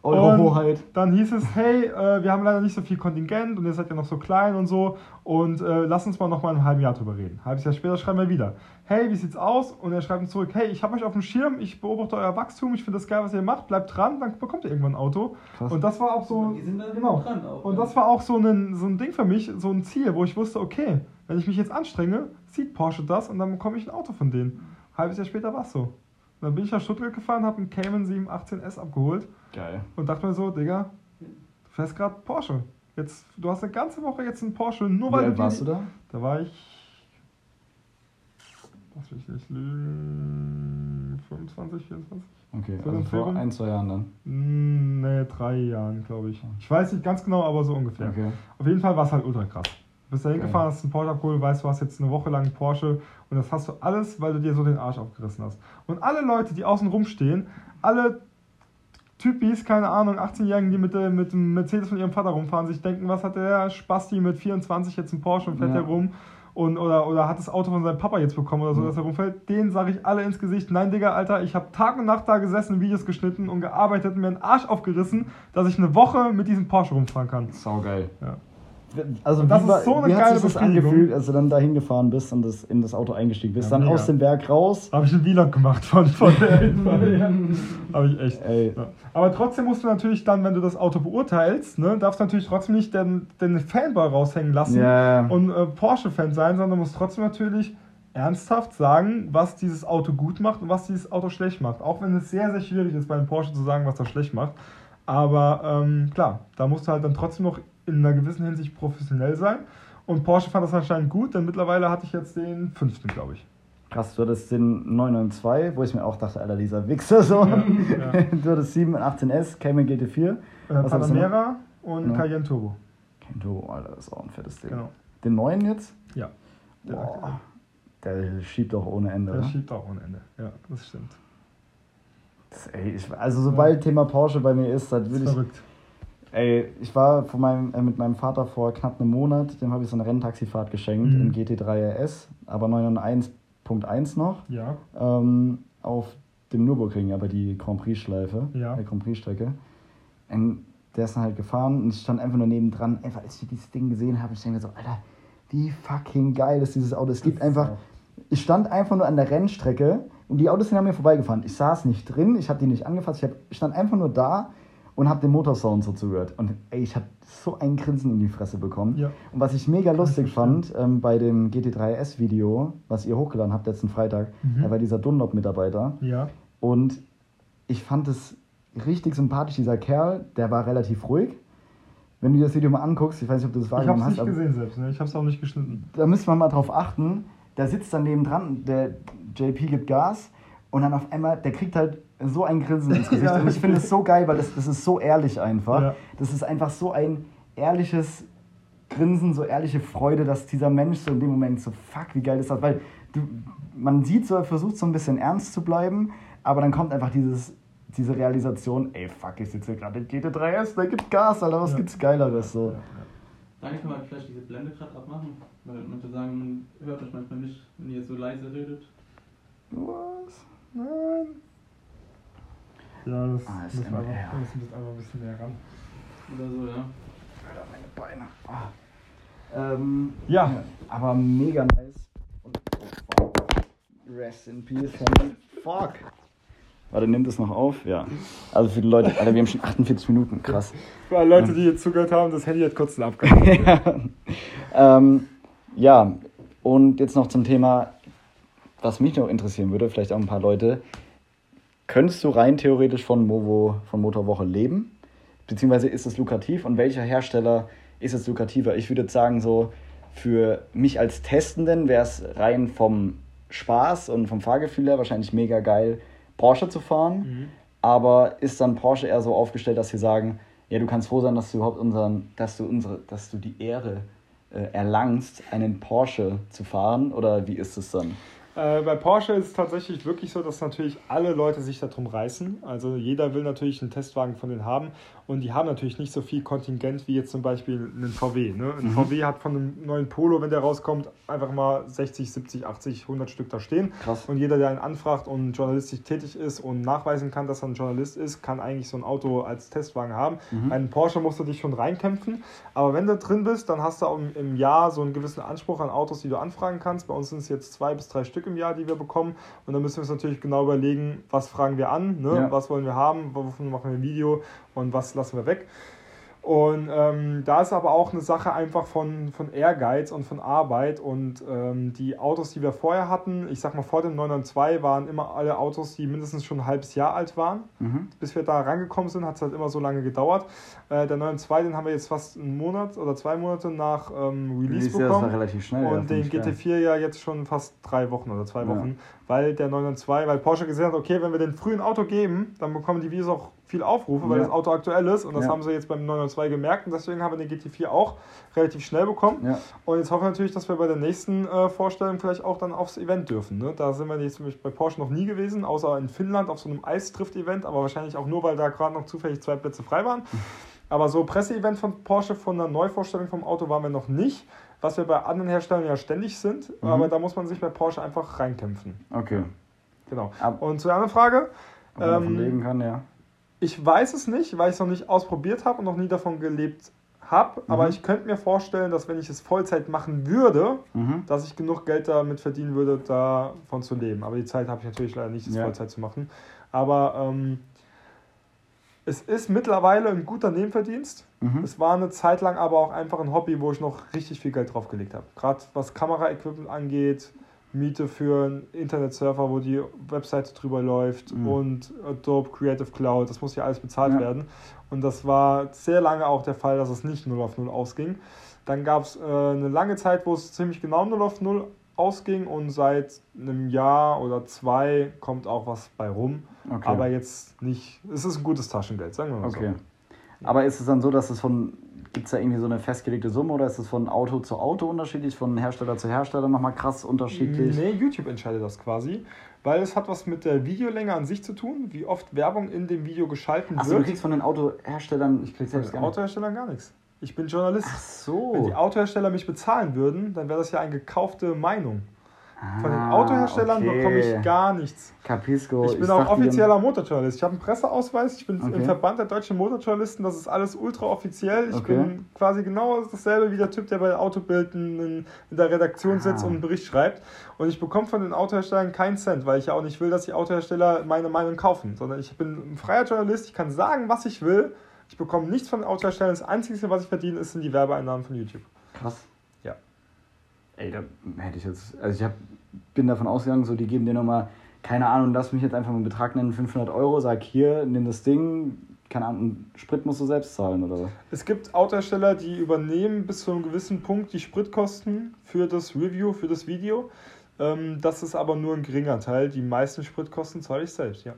Eure und Hoheit. Dann hieß es, hey, äh, wir haben leider nicht so viel Kontingent und ihr seid ja noch so klein und so und äh, lass uns mal noch mal in einem halben Jahr drüber reden. Ein halbes Jahr später schreiben wir wieder, hey, wie sieht's aus? Und er schreibt uns zurück, hey, ich habe euch auf dem Schirm, ich beobachte euer Wachstum, ich finde das geil, was ihr macht, bleibt dran, dann bekommt ihr irgendwann ein Auto. Krass. Und das war auch so, Die sind dann genau. dran auch. Und ja. das war auch so ein, so ein Ding für mich, so ein Ziel, wo ich wusste, okay, wenn ich mich jetzt anstrenge, sieht Porsche das und dann bekomme ich ein Auto von denen. Ein halbes Jahr später war es so. Und dann bin ich nach Stuttgart gefahren, habe einen Cayman 718S abgeholt Geil. und dachte mir so, Digga, du fährst gerade Porsche. Jetzt, du hast eine ganze Woche jetzt einen Porsche, nur Wie weil alt du warst du da? Da war ich. Lass mich nicht lügen. 25, 24? Okay, So also vor ein, zwei Jahren dann. Hm, Nee, drei Jahren, glaube ich. Ich weiß nicht ganz genau, aber so ungefähr. Okay. Auf jeden Fall war es halt ultra krass. Bist da hingefahren, hast einen Porsche abgeholt, weißt, du hast jetzt eine Woche lang einen Porsche und das hast du alles, weil du dir so den Arsch aufgerissen hast. Und alle Leute, die außen rumstehen, alle Typis, keine Ahnung, 18-Jährigen, die mit, der- mit dem Mercedes von ihrem Vater rumfahren, sich denken, was hat der Spasti mit 24 jetzt einen Porsche und fährt Ja. der rum und, oder, oder hat das Auto von seinem Papa jetzt bekommen oder so, Ja. dass er rumfällt. Denen sage ich alle ins Gesicht, nein, Digga, Alter, ich habe Tag und Nacht da gesessen, Videos geschnitten und gearbeitet und mir einen Arsch aufgerissen, dass ich eine Woche mit diesem Porsche rumfahren kann. Saugeil. Ja. Also, das wie, ist so eine wie hat geile sich das angefühlt, als du dann dahin gefahren bist und das, in das Auto eingestiegen bist? Ja, dann mega. aus dem Berg raus. Da habe ich einen Vlog gemacht von, von der *laughs* Hinfahrt. Habe ich echt. Ey, Ja. Aber trotzdem musst du natürlich dann, wenn du das Auto beurteilst, ne, darfst du natürlich trotzdem nicht den, den Fanboy raushängen lassen ja. und äh, Porsche-Fan sein, sondern musst trotzdem natürlich ernsthaft sagen, was dieses Auto gut macht und was dieses Auto schlecht macht. Auch wenn es sehr, sehr schwierig ist, bei einem Porsche zu sagen, was er schlecht macht. Aber ähm, klar, da musst du halt dann trotzdem noch in einer gewissen Hinsicht professionell sein. Und Porsche fand das anscheinend gut, denn mittlerweile hatte ich jetzt den fünften, glaube ich. Krass, du hattest den 992, wo ich mir auch dachte, Alter, dieser Wichser so. ja. *laughs* Du hattest 7 18S, Cayman GT4. Äh, Was hast du noch? Panamera und Ja. Cayenne Turbo. Kein Turbo, Alter, das ist auch ein fettes Ding. Genau. Den neuen jetzt? Ja. Der, Boah, der schiebt auch ohne Ende. der ne? schiebt auch ohne Ende. Ja, das stimmt. Ey, ich, also sobald Thema Porsche bei mir ist, dann Das würde ich. verrückt. Ey, ich war von meinem, äh, mit meinem Vater vor knapp einem Monat, dem habe ich so eine Renntaxifahrt geschenkt Mhm. im GT3 RS, aber 991.1 noch, Ja. ähm, auf dem Nürburgring, aber die Grand Prix-Schleife, Ja. die Grand Prix-Strecke. Und der ist dann halt gefahren und ich stand einfach nur nebendran, einfach als ich dieses Ding gesehen habe, ich denke mir so, Alter, wie fucking geil ist dieses Auto. Es gibt einfach, ich stand einfach nur an der Rennstrecke und die Autos sind an mir vorbeigefahren. Ich saß nicht drin, ich habe die nicht angefasst, ich, hab, ich stand einfach nur da und habe dem Motorsound so zugehört. Und ey, ich habe so ein Grinsen in die Fresse bekommen. Ja. Und was ich mega lustig ich fand ähm, bei dem GT3S-Video, was ihr hochgeladen habt letzten Freitag, Mhm. da war dieser Dunlop-Mitarbeiter. Ja. Und ich fand es richtig sympathisch, dieser Kerl, der war relativ ruhig. Wenn du dir das Video mal anguckst, ich weiß nicht, ob du das Ich wahrgenommen habe es hast, nicht gesehen selbst. Ne? Ich habe es auch nicht geschnitten. da müsste man mal drauf achten. Da sitzt dann neben dran, der JP gibt Gas und dann auf einmal, der kriegt halt so ein Grinsen ins *laughs* Gesicht. Ja, und ich finde es so geil, weil das, das ist so ehrlich einfach. Ja. Das ist einfach so ein ehrliches Grinsen, so ehrliche Freude, dass dieser Mensch so in dem Moment so, fuck, wie geil ist das? Weil du, man sieht so, er versucht so ein bisschen ernst zu bleiben, aber dann kommt einfach dieses, diese Realisation, ey, fuck, ich sitze gerade in GT3S, der gibt Gas, Alter, was Ja. gibt's Geileres so. Danke, kann man vielleicht diese Blende gerade abmachen, weil manche sagen, man hört euch manchmal nicht, wenn ihr so leise redet. Was? Nein. Ja, das Ah, ist müssen wir einfach, wir müssen einfach ein bisschen näher ran. Oder so, ja. Alter, meine Beine. Ah. Ähm, Ja. Aber mega nice. Und, oh. Rest in peace, Henry. Fuck. Warte, nimmt es noch auf? Ja. Also für die Leute, Alter, wir haben schon 48 Minuten, krass. Für Leute, die jetzt zugehört haben, das Handy hat kurz einen *laughs* Abgang. ähm, ja, und jetzt noch zum Thema, was mich noch interessieren würde, vielleicht auch ein paar Leute. Könntest du rein theoretisch von Movo, von Motorwoche leben? Beziehungsweise ist es lukrativ und welcher Hersteller ist es lukrativer? Ich würde jetzt sagen, so für mich als Testenden wäre es rein vom Spaß und vom Fahrgefühl her wahrscheinlich mega geil, Porsche zu fahren. Aber ist dann Porsche eher so aufgestellt, dass sie sagen, ja, du kannst froh sein, dass du überhaupt unseren, dass du unsere, dass du die Ehre äh, erlangst, einen Porsche zu fahren? Oder wie ist es dann? Äh, bei Porsche ist es tatsächlich wirklich so, dass natürlich alle Leute sich darum reißen. Also jeder will natürlich einen Testwagen von denen haben und die haben natürlich nicht so viel Kontingent wie jetzt zum Beispiel einen VW. Ne? Ein Mhm. VW hat von einem neuen Polo, wenn der rauskommt, einfach mal 60, 70, 80, 100 Stück da stehen. Krass. Und jeder, der einen anfragt und journalistisch tätig ist und nachweisen kann, dass er ein Journalist ist, kann eigentlich so ein Auto als Testwagen haben. Mhm. Bei einem Porsche musst du dich schon reinkämpfen. Aber wenn du drin bist, dann hast du im Jahr so einen gewissen Anspruch an Autos, die du anfragen kannst. Bei uns sind es jetzt zwei bis drei Stück im Jahr, die wir bekommen. Und dann müssen wir uns natürlich genau überlegen, was fragen wir an, ne? Ja. was wollen wir haben, wovon machen wir ein Video und was lassen wir weg. Und ähm, da ist aber auch eine Sache einfach von, von Ehrgeiz und von Arbeit. Und ähm, die Autos, die wir vorher hatten, ich sag mal vor dem 992, waren immer alle Autos, die mindestens schon ein halbes Jahr alt waren. Mhm. Bis wir da rangekommen sind, hat es halt immer so lange gedauert. Äh, der 992, den haben wir jetzt fast einen Monat oder zwei Monate nach ähm, Release Release, ja, das war bekommen. relativ schnell. ja, Und fand den ich geil. GT4 ja jetzt schon fast drei Wochen oder zwei Ja. Wochen, weil der 992, weil Porsche gesehen hat, okay, wenn wir den frühen Auto geben, dann bekommen die Videos auch viel Aufrufe, weil Ja. das Auto aktuell ist und das Ja. haben sie jetzt beim 992 gemerkt und deswegen haben wir den GT4 auch relativ schnell bekommen. Ja. Und jetzt hoffen wir natürlich, dass wir bei der nächsten äh, Vorstellung vielleicht auch dann aufs Event dürfen. Ne? Da sind wir jetzt zum Beispiel bei Porsche noch nie gewesen, außer in Finnland auf so einem Eisdrift-Event, aber wahrscheinlich auch nur, weil da gerade noch zufällig zwei Plätze frei waren. *laughs* Aber so Presseevent von Porsche von einer Neuvorstellung vom Auto waren wir noch nicht, was wir bei anderen Herstellern ja ständig sind. Mhm. Aber da muss man sich bei Porsche einfach reinkämpfen. Okay. Genau. Und zu der anderen Frage, ob man davon ähm, leben kann, ja. ich weiß es nicht, weil ich es noch nicht ausprobiert habe und noch nie davon gelebt habe. Aber Mhm. ich könnte mir vorstellen, dass wenn ich es Vollzeit machen würde, Mhm. dass ich genug Geld damit verdienen würde, davon zu leben. Aber die Zeit habe ich natürlich leider nicht, das Ja. Vollzeit zu machen. Aber ähm, es ist mittlerweile ein guter Nebenverdienst. Mhm. Es war eine Zeit lang aber auch einfach ein Hobby, wo ich noch richtig viel Geld draufgelegt habe. Gerade was Kameraequipment angeht, Miete für einen Internetserver, wo die Webseite drüber läuft Mhm. und Adobe Creative Cloud, das muss ja alles bezahlt Ja. werden. Und das war sehr lange auch der Fall, dass es nicht 0 auf 0 ausging. Dann gab es äh, eine lange Zeit, wo es ziemlich genau 0 auf 0 ausging und seit einem Jahr oder zwei kommt auch was bei rum. Okay. Aber jetzt nicht, es ist ein gutes Taschengeld, sagen wir mal Okay. so. Aber ist es dann so, dass es von, gibt es da irgendwie so eine festgelegte Summe oder ist es von Auto zu Auto unterschiedlich, von Hersteller zu Hersteller nochmal krass unterschiedlich? Nee, YouTube entscheidet das quasi, weil es hat was mit der Videolänge an sich zu tun, wie oft Werbung in dem Video geschalten Achso, du wird. kriegst von den Autoherstellern, ich krieg Von selbst den gar nicht. Autoherstellern gar nichts. Ich bin Journalist. Ach Wenn die so. Autohersteller mich bezahlen würden, dann wäre das ja eine gekaufte Meinung. Von den Ah, Autoherstellern okay. bekomme ich gar nichts. Capisco. Ich bin auch dachte, die offizieller Motorjournalist. Ich habe einen Presseausweis, ich bin Okay. im Verband der deutschen Motorjournalisten, das ist alles ultra offiziell. Ich Okay. bin quasi genau dasselbe wie der Typ, der bei Autobild in, der Redaktion sitzt Ah. und einen Bericht schreibt. Und ich bekomme von den Autoherstellern keinen Cent, weil ich ja auch nicht will, dass die Autohersteller meine Meinung kaufen, sondern ich bin ein freier Journalist, ich kann sagen, was ich will. Ich bekomme nichts von den Autoherstellern. Das Einzige, was ich verdiene, sind die Werbeeinnahmen von YouTube. Krass. Ey, da hätte ich jetzt. Also ich hab, bin davon ausgegangen, so die geben dir nochmal, keine Ahnung, lass mich jetzt einfach mal einen Betrag nennen, 500 Euro, sag hier, nimm das Ding, keine Ahnung, Sprit musst du selbst zahlen oder was? Es gibt Autohersteller, die übernehmen bis zu einem gewissen Punkt die Spritkosten für das Review, für das Video. Ähm, das ist aber nur ein geringer Teil. Die meisten Spritkosten zahle ich selbst, ja.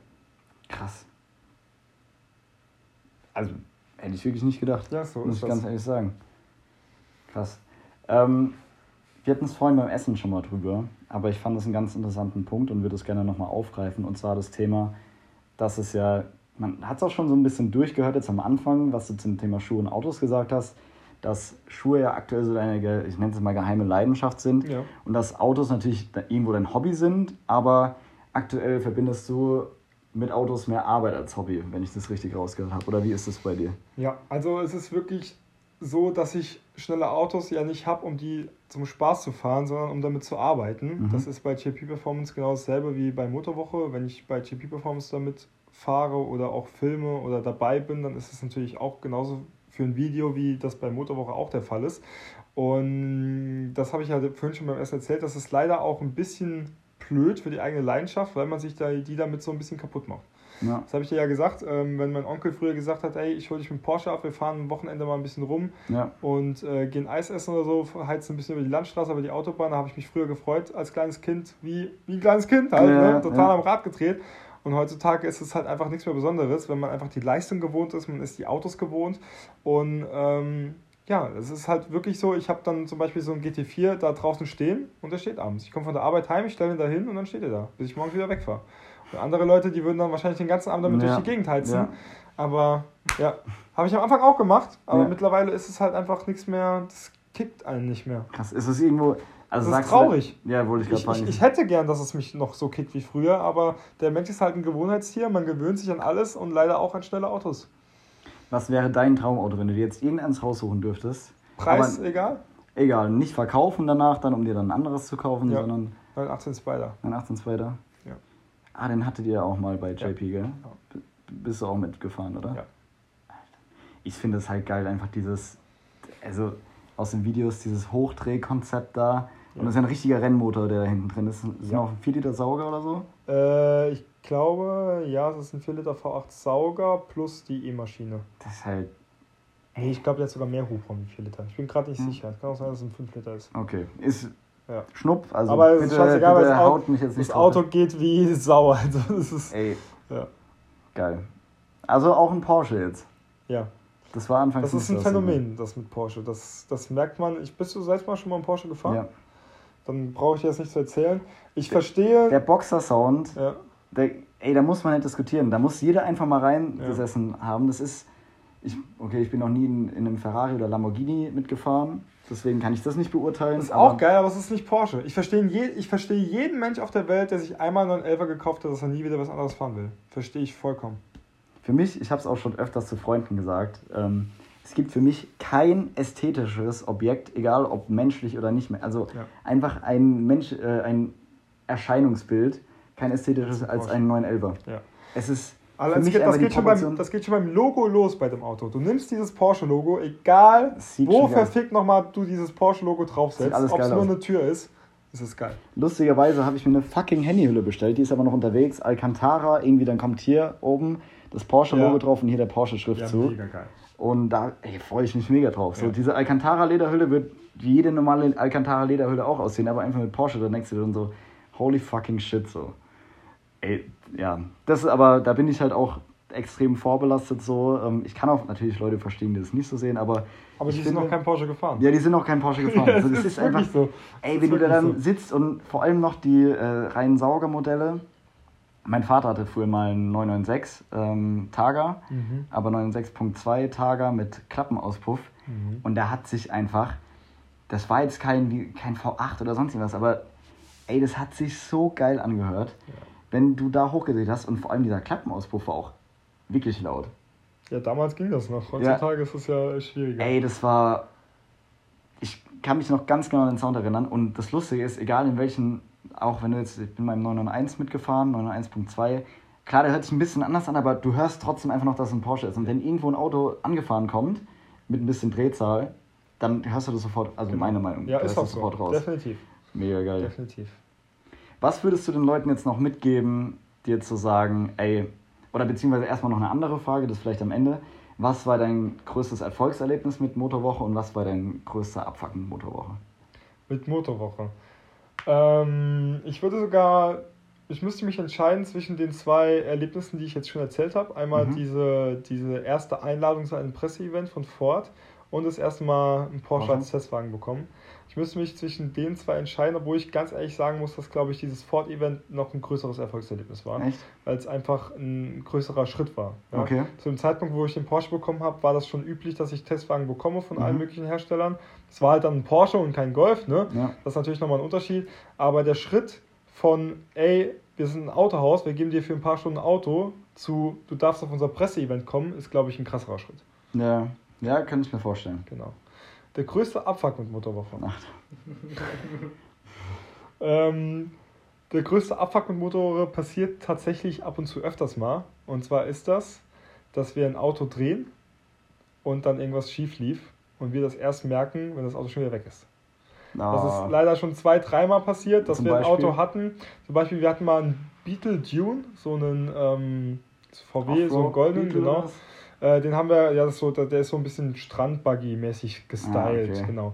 Krass. Also, hätte ich wirklich nicht gedacht. Ja, so muss ich das. ganz ehrlich sagen. Krass. Ähm, wir hatten es vorhin beim Essen schon mal drüber, aber ich fand das einen ganz interessanten Punkt und würde es gerne nochmal aufgreifen. Und zwar das Thema, dass es ja, man hat es auch schon so ein bisschen durchgehört jetzt am Anfang, was du zum Thema Schuhe und Autos gesagt hast, dass Schuhe ja aktuell so deine, ich nenne es mal geheime Leidenschaft sind Ja. und dass Autos natürlich irgendwo dein Hobby sind, aber aktuell verbindest du mit Autos mehr Arbeit als Hobby, wenn ich das richtig rausgehört habe. Oder wie ist das bei dir? Ja, also es ist wirklich so, dass ich schnelle Autos ja nicht habe, um die zum Spaß zu fahren, sondern um damit zu arbeiten. Mhm. Das ist bei JP Performance genau dasselbe wie bei Motorwoche. Wenn ich bei JP Performance damit fahre oder auch filme oder dabei bin, dann ist es natürlich auch genauso für ein Video, wie das bei Motorwoche auch der Fall ist. Und das habe ich ja vorhin schon beim Essen erzählt, das ist leider auch ein bisschen blöd für die eigene Leidenschaft, weil man sich da, die damit so ein bisschen kaputt macht. Ja. Das habe ich dir ja gesagt, ähm, wenn mein Onkel früher gesagt hat, ey, ich hole dich mit Porsche ab, wir fahren am Wochenende mal ein bisschen rum Ja. und äh, gehen Eis essen oder so, heizen ein bisschen über die Landstraße, über die Autobahn, da habe ich mich früher gefreut als kleines Kind, wie, wie ein kleines Kind halt, Ja, ne? total am Rad gedreht. Und heutzutage ist es halt einfach nichts mehr Besonderes, wenn man einfach die Leistung gewohnt ist, man ist die Autos gewohnt und ähm, Ja, es ist halt wirklich so, ich habe dann zum Beispiel so ein GT4 da draußen stehen und der steht abends. Ich komme von der Arbeit heim, ich stelle ihn da hin und dann steht er da, bis ich morgens wieder wegfahre. Andere Leute, die würden dann wahrscheinlich den ganzen Abend damit Ja. durch die Gegend heizen. Ja. Aber ja, habe ich am Anfang auch gemacht, aber mittlerweile ist es halt einfach nichts mehr, das kickt einen nicht mehr. Krass, ist es irgendwo. Also Das ist traurig. Du, ja, wollte ich gerade Ich, ich, ich hätte gern, dass es mich noch so kickt wie früher, aber der Mensch ist halt ein Gewohnheitstier, man gewöhnt sich an alles und leider auch an schnelle Autos. Was wäre dein Traumauto, wenn du dir jetzt irgendeins raussuchen dürftest? Preis Aber egal? egal, nicht verkaufen danach, dann um dir dann ein anderes zu kaufen, Ja. sondern 918 Spider. ein 18-2er. Ja. Ah, den hattet ihr auch mal bei Ja. JP, gell? B- Bist du auch mitgefahren, oder? Ja. Ich finde es halt geil, einfach dieses, also aus den Videos, dieses Hochdrehkonzept da. Und Ja. das ist ja ein richtiger Rennmotor, der da hinten drin ist. Ist Ja. noch ein 4 Liter Sauger oder so? Äh, ich glaube, ja, es ist ein 4 Liter V8 Sauger plus die E-Maschine. Das ist halt, Nee, ich glaube, der hat sogar mehr Hubraum wie 4 Liter. Ich bin gerade nicht Hm. sicher. Es kann auch sein, dass es ein 5 Liter ist. okay. Ist Ja. Schnupp, also Aber bitte, ist scheißegal, bitte das Auto- haut mich jetzt nicht Das. Auto geht wie Sau. Also, das ist. Ey, Ja. geil. Also auch ein Porsche jetzt. ja. Das war anfangs Das ist ein Phänomen, das mit Porsche. Das, das merkt man. Ich, bist du selbst mal schon mal einen Porsche gefahren? Ja. Dann brauche ich dir das nicht zu erzählen. Ich verstehe. Der Boxer-Sound, ja, der, ey, da muss man nicht diskutieren. Da muss jeder einfach mal reingesessen haben. Das ist, ich, okay, ich bin noch nie in, in einem Ferrari oder Lamborghini mitgefahren. Deswegen kann ich das nicht beurteilen. das ist auch geil, aber es ist nicht Porsche. Ich verstehe, je, ich verstehe jeden Mensch auf der Welt, der sich einmal einen 911 gekauft hat, dass er nie wieder was anderes fahren will. Verstehe ich vollkommen. Für mich, ich habe es auch schon öfters zu Freunden gesagt, ähm, es gibt für mich kein ästhetisches Objekt, egal ob menschlich oder nicht. Also Ja. einfach ein Mensch, äh, ein Erscheinungsbild, kein ästhetisches als ein 911er. Ja. Es ist Aber das geht, das, geht schon beim, das geht schon beim Logo los bei dem Auto. Du nimmst dieses Porsche-Logo, egal wo verfickt nochmal du dieses Porsche-Logo draufsetzt, ob es nur aus. eine Tür ist, ist es geil. Lustigerweise habe ich mir eine fucking Handyhülle bestellt, die ist aber noch unterwegs. Alcantara, irgendwie, dann kommt hier oben das Porsche-Logo Ja. drauf und hier der Porsche-Schriftzug. geil. und da freue ich mich mega drauf. So, Ja. diese Alcantara-Lederhülle wird wie jede normale Alcantara-Lederhülle auch aussehen, aber einfach mit Porsche. Da denkst du dir dann so, holy fucking shit, so. Ey, ja. Das ist aber, da bin ich halt auch extrem vorbelastet so. Ähm, Ich kann auch natürlich Leute verstehen, die das nicht so sehen, aber. Aber die sind finde- noch kein Porsche gefahren. Ja, die sind noch kein Porsche *laughs* gefahren. Ja, also, es das ist ist, einfach. so. Ey, wenn du da dann so. sitzt und vor allem noch die äh, reinen Saugermodelle. Mein Vater hatte früher mal einen 996 ähm, Targa, Mhm. aber 996.2 Targa mit Klappenauspuff. Mhm. Und der hat sich einfach, das war jetzt kein, kein V8 oder sonst irgendwas, aber ey, das hat sich so geil angehört, wenn du da hochgedreht hast und vor allem dieser Klappenauspuff war auch wirklich laut. Ja, damals ging das noch. Heutzutage ist es ja schwieriger. Ey, das war. Ich kann mich noch ganz genau an den Sound erinnern. Und das Lustige ist, egal in welchen, auch wenn du jetzt, ich bin beim 991 mitgefahren, 991.2, klar, der hört sich ein bisschen anders an, aber du hörst trotzdem einfach noch, dass es ein Porsche ist. Und wenn irgendwo ein Auto angefahren kommt, mit ein bisschen Drehzahl, dann hörst du das sofort, also meine Meinung, ja, ist auch so. sofort raus. Definitiv. Mega geil. Definitiv. Was würdest du den Leuten jetzt noch mitgeben, dir zu sagen, ey, oder beziehungsweise erstmal noch eine andere Frage, das vielleicht am Ende. Was war dein größtes Erfolgserlebnis mit Motorwoche und was war dein größter Abfuck mit Motorwoche? Mit Motorwoche. Ähm, ich würde sogar, ich müsste mich entscheiden zwischen den zwei Erlebnissen, die ich jetzt schon erzählt habe. Einmal Mhm. diese, diese erste Einladung zu einem Presseevent von Ford und das erste Mal einen Porsche Porsche. als Testwagen bekommen. Ich müsste mich zwischen den zwei entscheiden, obwohl ich ganz ehrlich sagen muss, dass, glaube ich, dieses Ford-Event noch ein größeres Erfolgserlebnis war, weil es einfach ein größerer Schritt war. Ja. Okay. Zu dem Zeitpunkt, wo ich den Porsche bekommen habe, war das schon üblich, dass ich Testwagen bekomme von allen Mhm. möglichen Herstellern. Es war halt dann ein Porsche und kein Golf, ne? Ja. Das ist natürlich nochmal ein Unterschied. Aber der Schritt von, ey, wir sind ein Autohaus, wir geben dir für ein paar Stunden ein Auto, zu, du darfst auf unser Presseevent kommen, ist, glaube ich, ein krasserer Schritt. Ja, ja, kann ich mir vorstellen. Genau. Der größte Abfuck mit Motorwoche. *laughs* Ähm, der größte Abfuck mit Motorrohre passiert tatsächlich ab und zu öfters mal. Und zwar ist das, dass wir ein Auto drehen und dann irgendwas schief lief und wir das erst merken, wenn das Auto schon wieder weg ist. Das ah, ist leider schon zwei, dreimal passiert, dass Zum wir ein Beispiel? Auto hatten. Zum Beispiel, wir hatten mal einen Beetle Dune, so einen ähm, VW, so einen goldenen, Beetle genau. Äh, den haben wir, ja, das ist so, der ist so ein bisschen Strandbuggy-mäßig gestylt, Ah, okay. genau.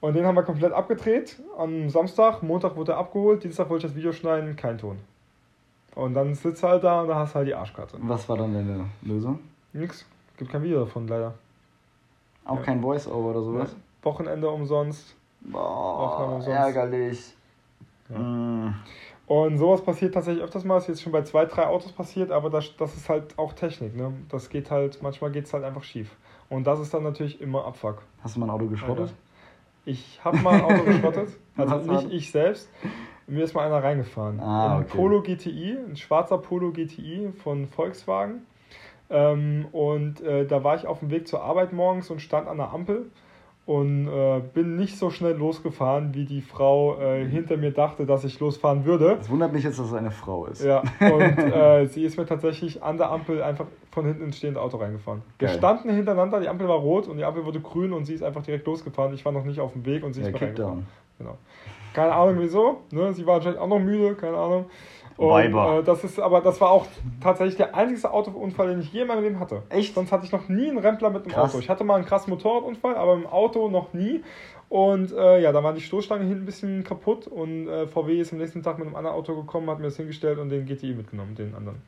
Und den haben wir komplett abgedreht am Samstag. Montag wurde er abgeholt. Dienstag wollte ich das Video schneiden, kein Ton. Und dann sitzt er halt da und da hast du halt die Arschkarte. Was war dann deine Lösung? Nix. Gibt kein Video davon, leider. Auch Ja. kein Voice-Over oder sowas? Wochenende umsonst. Aufnahme Boah, umsonst. ärgerlich. Ja. Mm. Und sowas passiert tatsächlich öfters mal. Ist jetzt schon bei zwei, drei Autos passiert, aber das, das ist halt auch Technik. Ne? Das geht halt, manchmal geht es halt einfach schief. Und das ist dann natürlich immer Abfuck. Hast du mein Auto geschrottet? Ich habe mal ein Auto geschrottet, *laughs* also nicht ich selbst. Mir ist mal einer reingefahren. Ah, ein okay. Polo GTI, ein schwarzer Polo GTI von Volkswagen. Ähm, und äh, da war ich auf dem Weg zur Arbeit morgens und stand an der Ampel und äh, bin nicht so schnell losgefahren, wie die Frau äh, hinter mir dachte, dass ich losfahren würde. Es wundert mich jetzt, dass es eine Frau ist. Ja, und *laughs* äh, sie ist mir tatsächlich an der Ampel einfach von hinten ins stehende Auto reingefahren. Wir Geil. standen hintereinander, die Ampel war rot und die Ampel wurde grün und sie ist einfach direkt losgefahren. Ich war noch nicht auf dem Weg und sie ist Ja, mir reingefahren. Kickdown. Genau. Keine Ahnung wieso. Ne? Sie war anscheinend auch noch müde, keine Ahnung. Und, Weiber. äh, das ist aber das war auch tatsächlich der einzige Autounfall, den ich je in meinem Leben hatte. Echt? Sonst hatte ich noch nie einen Rempler mit einem Krass. Auto. Ich hatte mal einen krassen Motorradunfall, aber im Auto noch nie. Und äh, ja, da war die Stoßstange hinten ein bisschen kaputt und äh, VW ist am nächsten Tag mit einem anderen Auto gekommen, hat mir das hingestellt und den GTI mitgenommen, den anderen.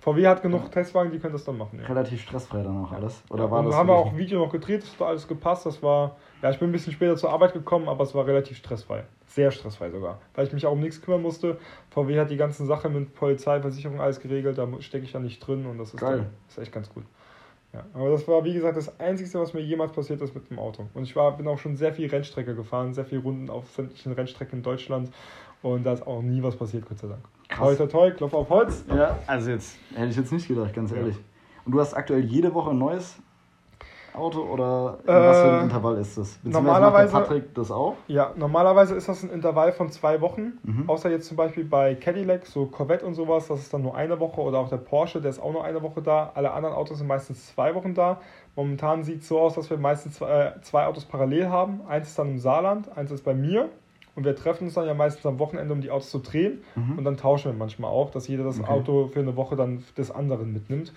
VW hat genug Testwagen, die können das dann machen. Ja. Relativ stressfrei dann auch alles. Oder Ja, war das haben wir auch Video noch gedreht, das hat alles gepasst. Das war, ja, ich bin ein bisschen später zur Arbeit gekommen, aber es war relativ stressfrei. Sehr stressfrei sogar. Weil ich mich auch um nichts kümmern musste. VW hat die ganzen Sachen mit Polizei, Versicherung alles geregelt, da stecke ich ja nicht drin und das ist, Geil. dann, ist echt ganz gut. Ja, aber das war, wie gesagt, das Einzige, was mir jemals passiert ist mit dem Auto. Und ich war, bin auch schon sehr viel Rennstrecke gefahren, sehr viel Runden auf sämtlichen Rennstrecken in Deutschland. Und da ist auch nie was passiert, Gott sei Dank. Krass. Toi, toi, toi, Klopf auf Holz. Ja, also jetzt hätte ich jetzt nicht gedacht, ganz Ja. ehrlich. Und du hast aktuell jede Woche ein neues Auto oder in was für Äh, ein Intervall ist das? Normalerweise- macht Patrick das auch? Ja, normalerweise ist das ein Intervall von zwei Wochen. Mhm. Außer jetzt zum Beispiel bei Cadillac, so Corvette und sowas, das ist dann nur eine Woche. Oder auch der Porsche, der ist auch nur eine Woche da. Alle anderen Autos sind meistens zwei Wochen da. Momentan sieht es so aus, dass wir meistens zwei, äh, zwei Autos parallel haben. Eins ist dann im Saarland, eins ist bei mir. Und wir treffen uns dann ja meistens am Wochenende, um die Autos zu drehen. Mhm. Und dann tauschen wir manchmal auch, dass jeder das Okay. Auto für eine Woche dann des anderen mitnimmt.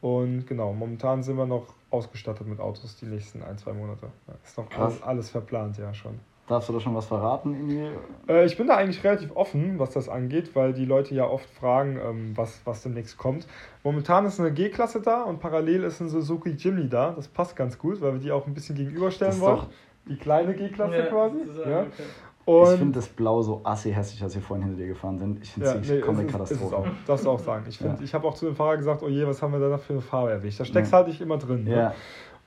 Und genau, momentan sind wir noch ausgestattet mit Autos die nächsten ein, zwei Monate. Ja, ist noch Krass. alles, alles verplant, ja schon. Darfst du da schon was verraten? Irgendwie? Äh, ich bin da eigentlich relativ offen, was das angeht, weil die Leute ja oft fragen, ähm, was, was demnächst kommt. Momentan ist eine G-Klasse da und parallel ist ein Suzuki Jimny da. Das passt ganz gut, weil wir die auch ein bisschen gegenüberstellen Das ist wollen. doch- Die kleine G-Klasse quasi. sozusagen, Ja. okay. Ich Und finde das Blau so assi hässlich, als wir vorhin hinter dir gefahren sind. Ich finde ja, es nee, komplett es- ist. Katastrophe. Darfst du auch sagen. Ich, find- Ja. ich habe auch zu dem Fahrer gesagt, oh je, was haben wir da für eine Farbe erwischt. Da steckst Ja. halt nicht immer drin. Ne? Ja,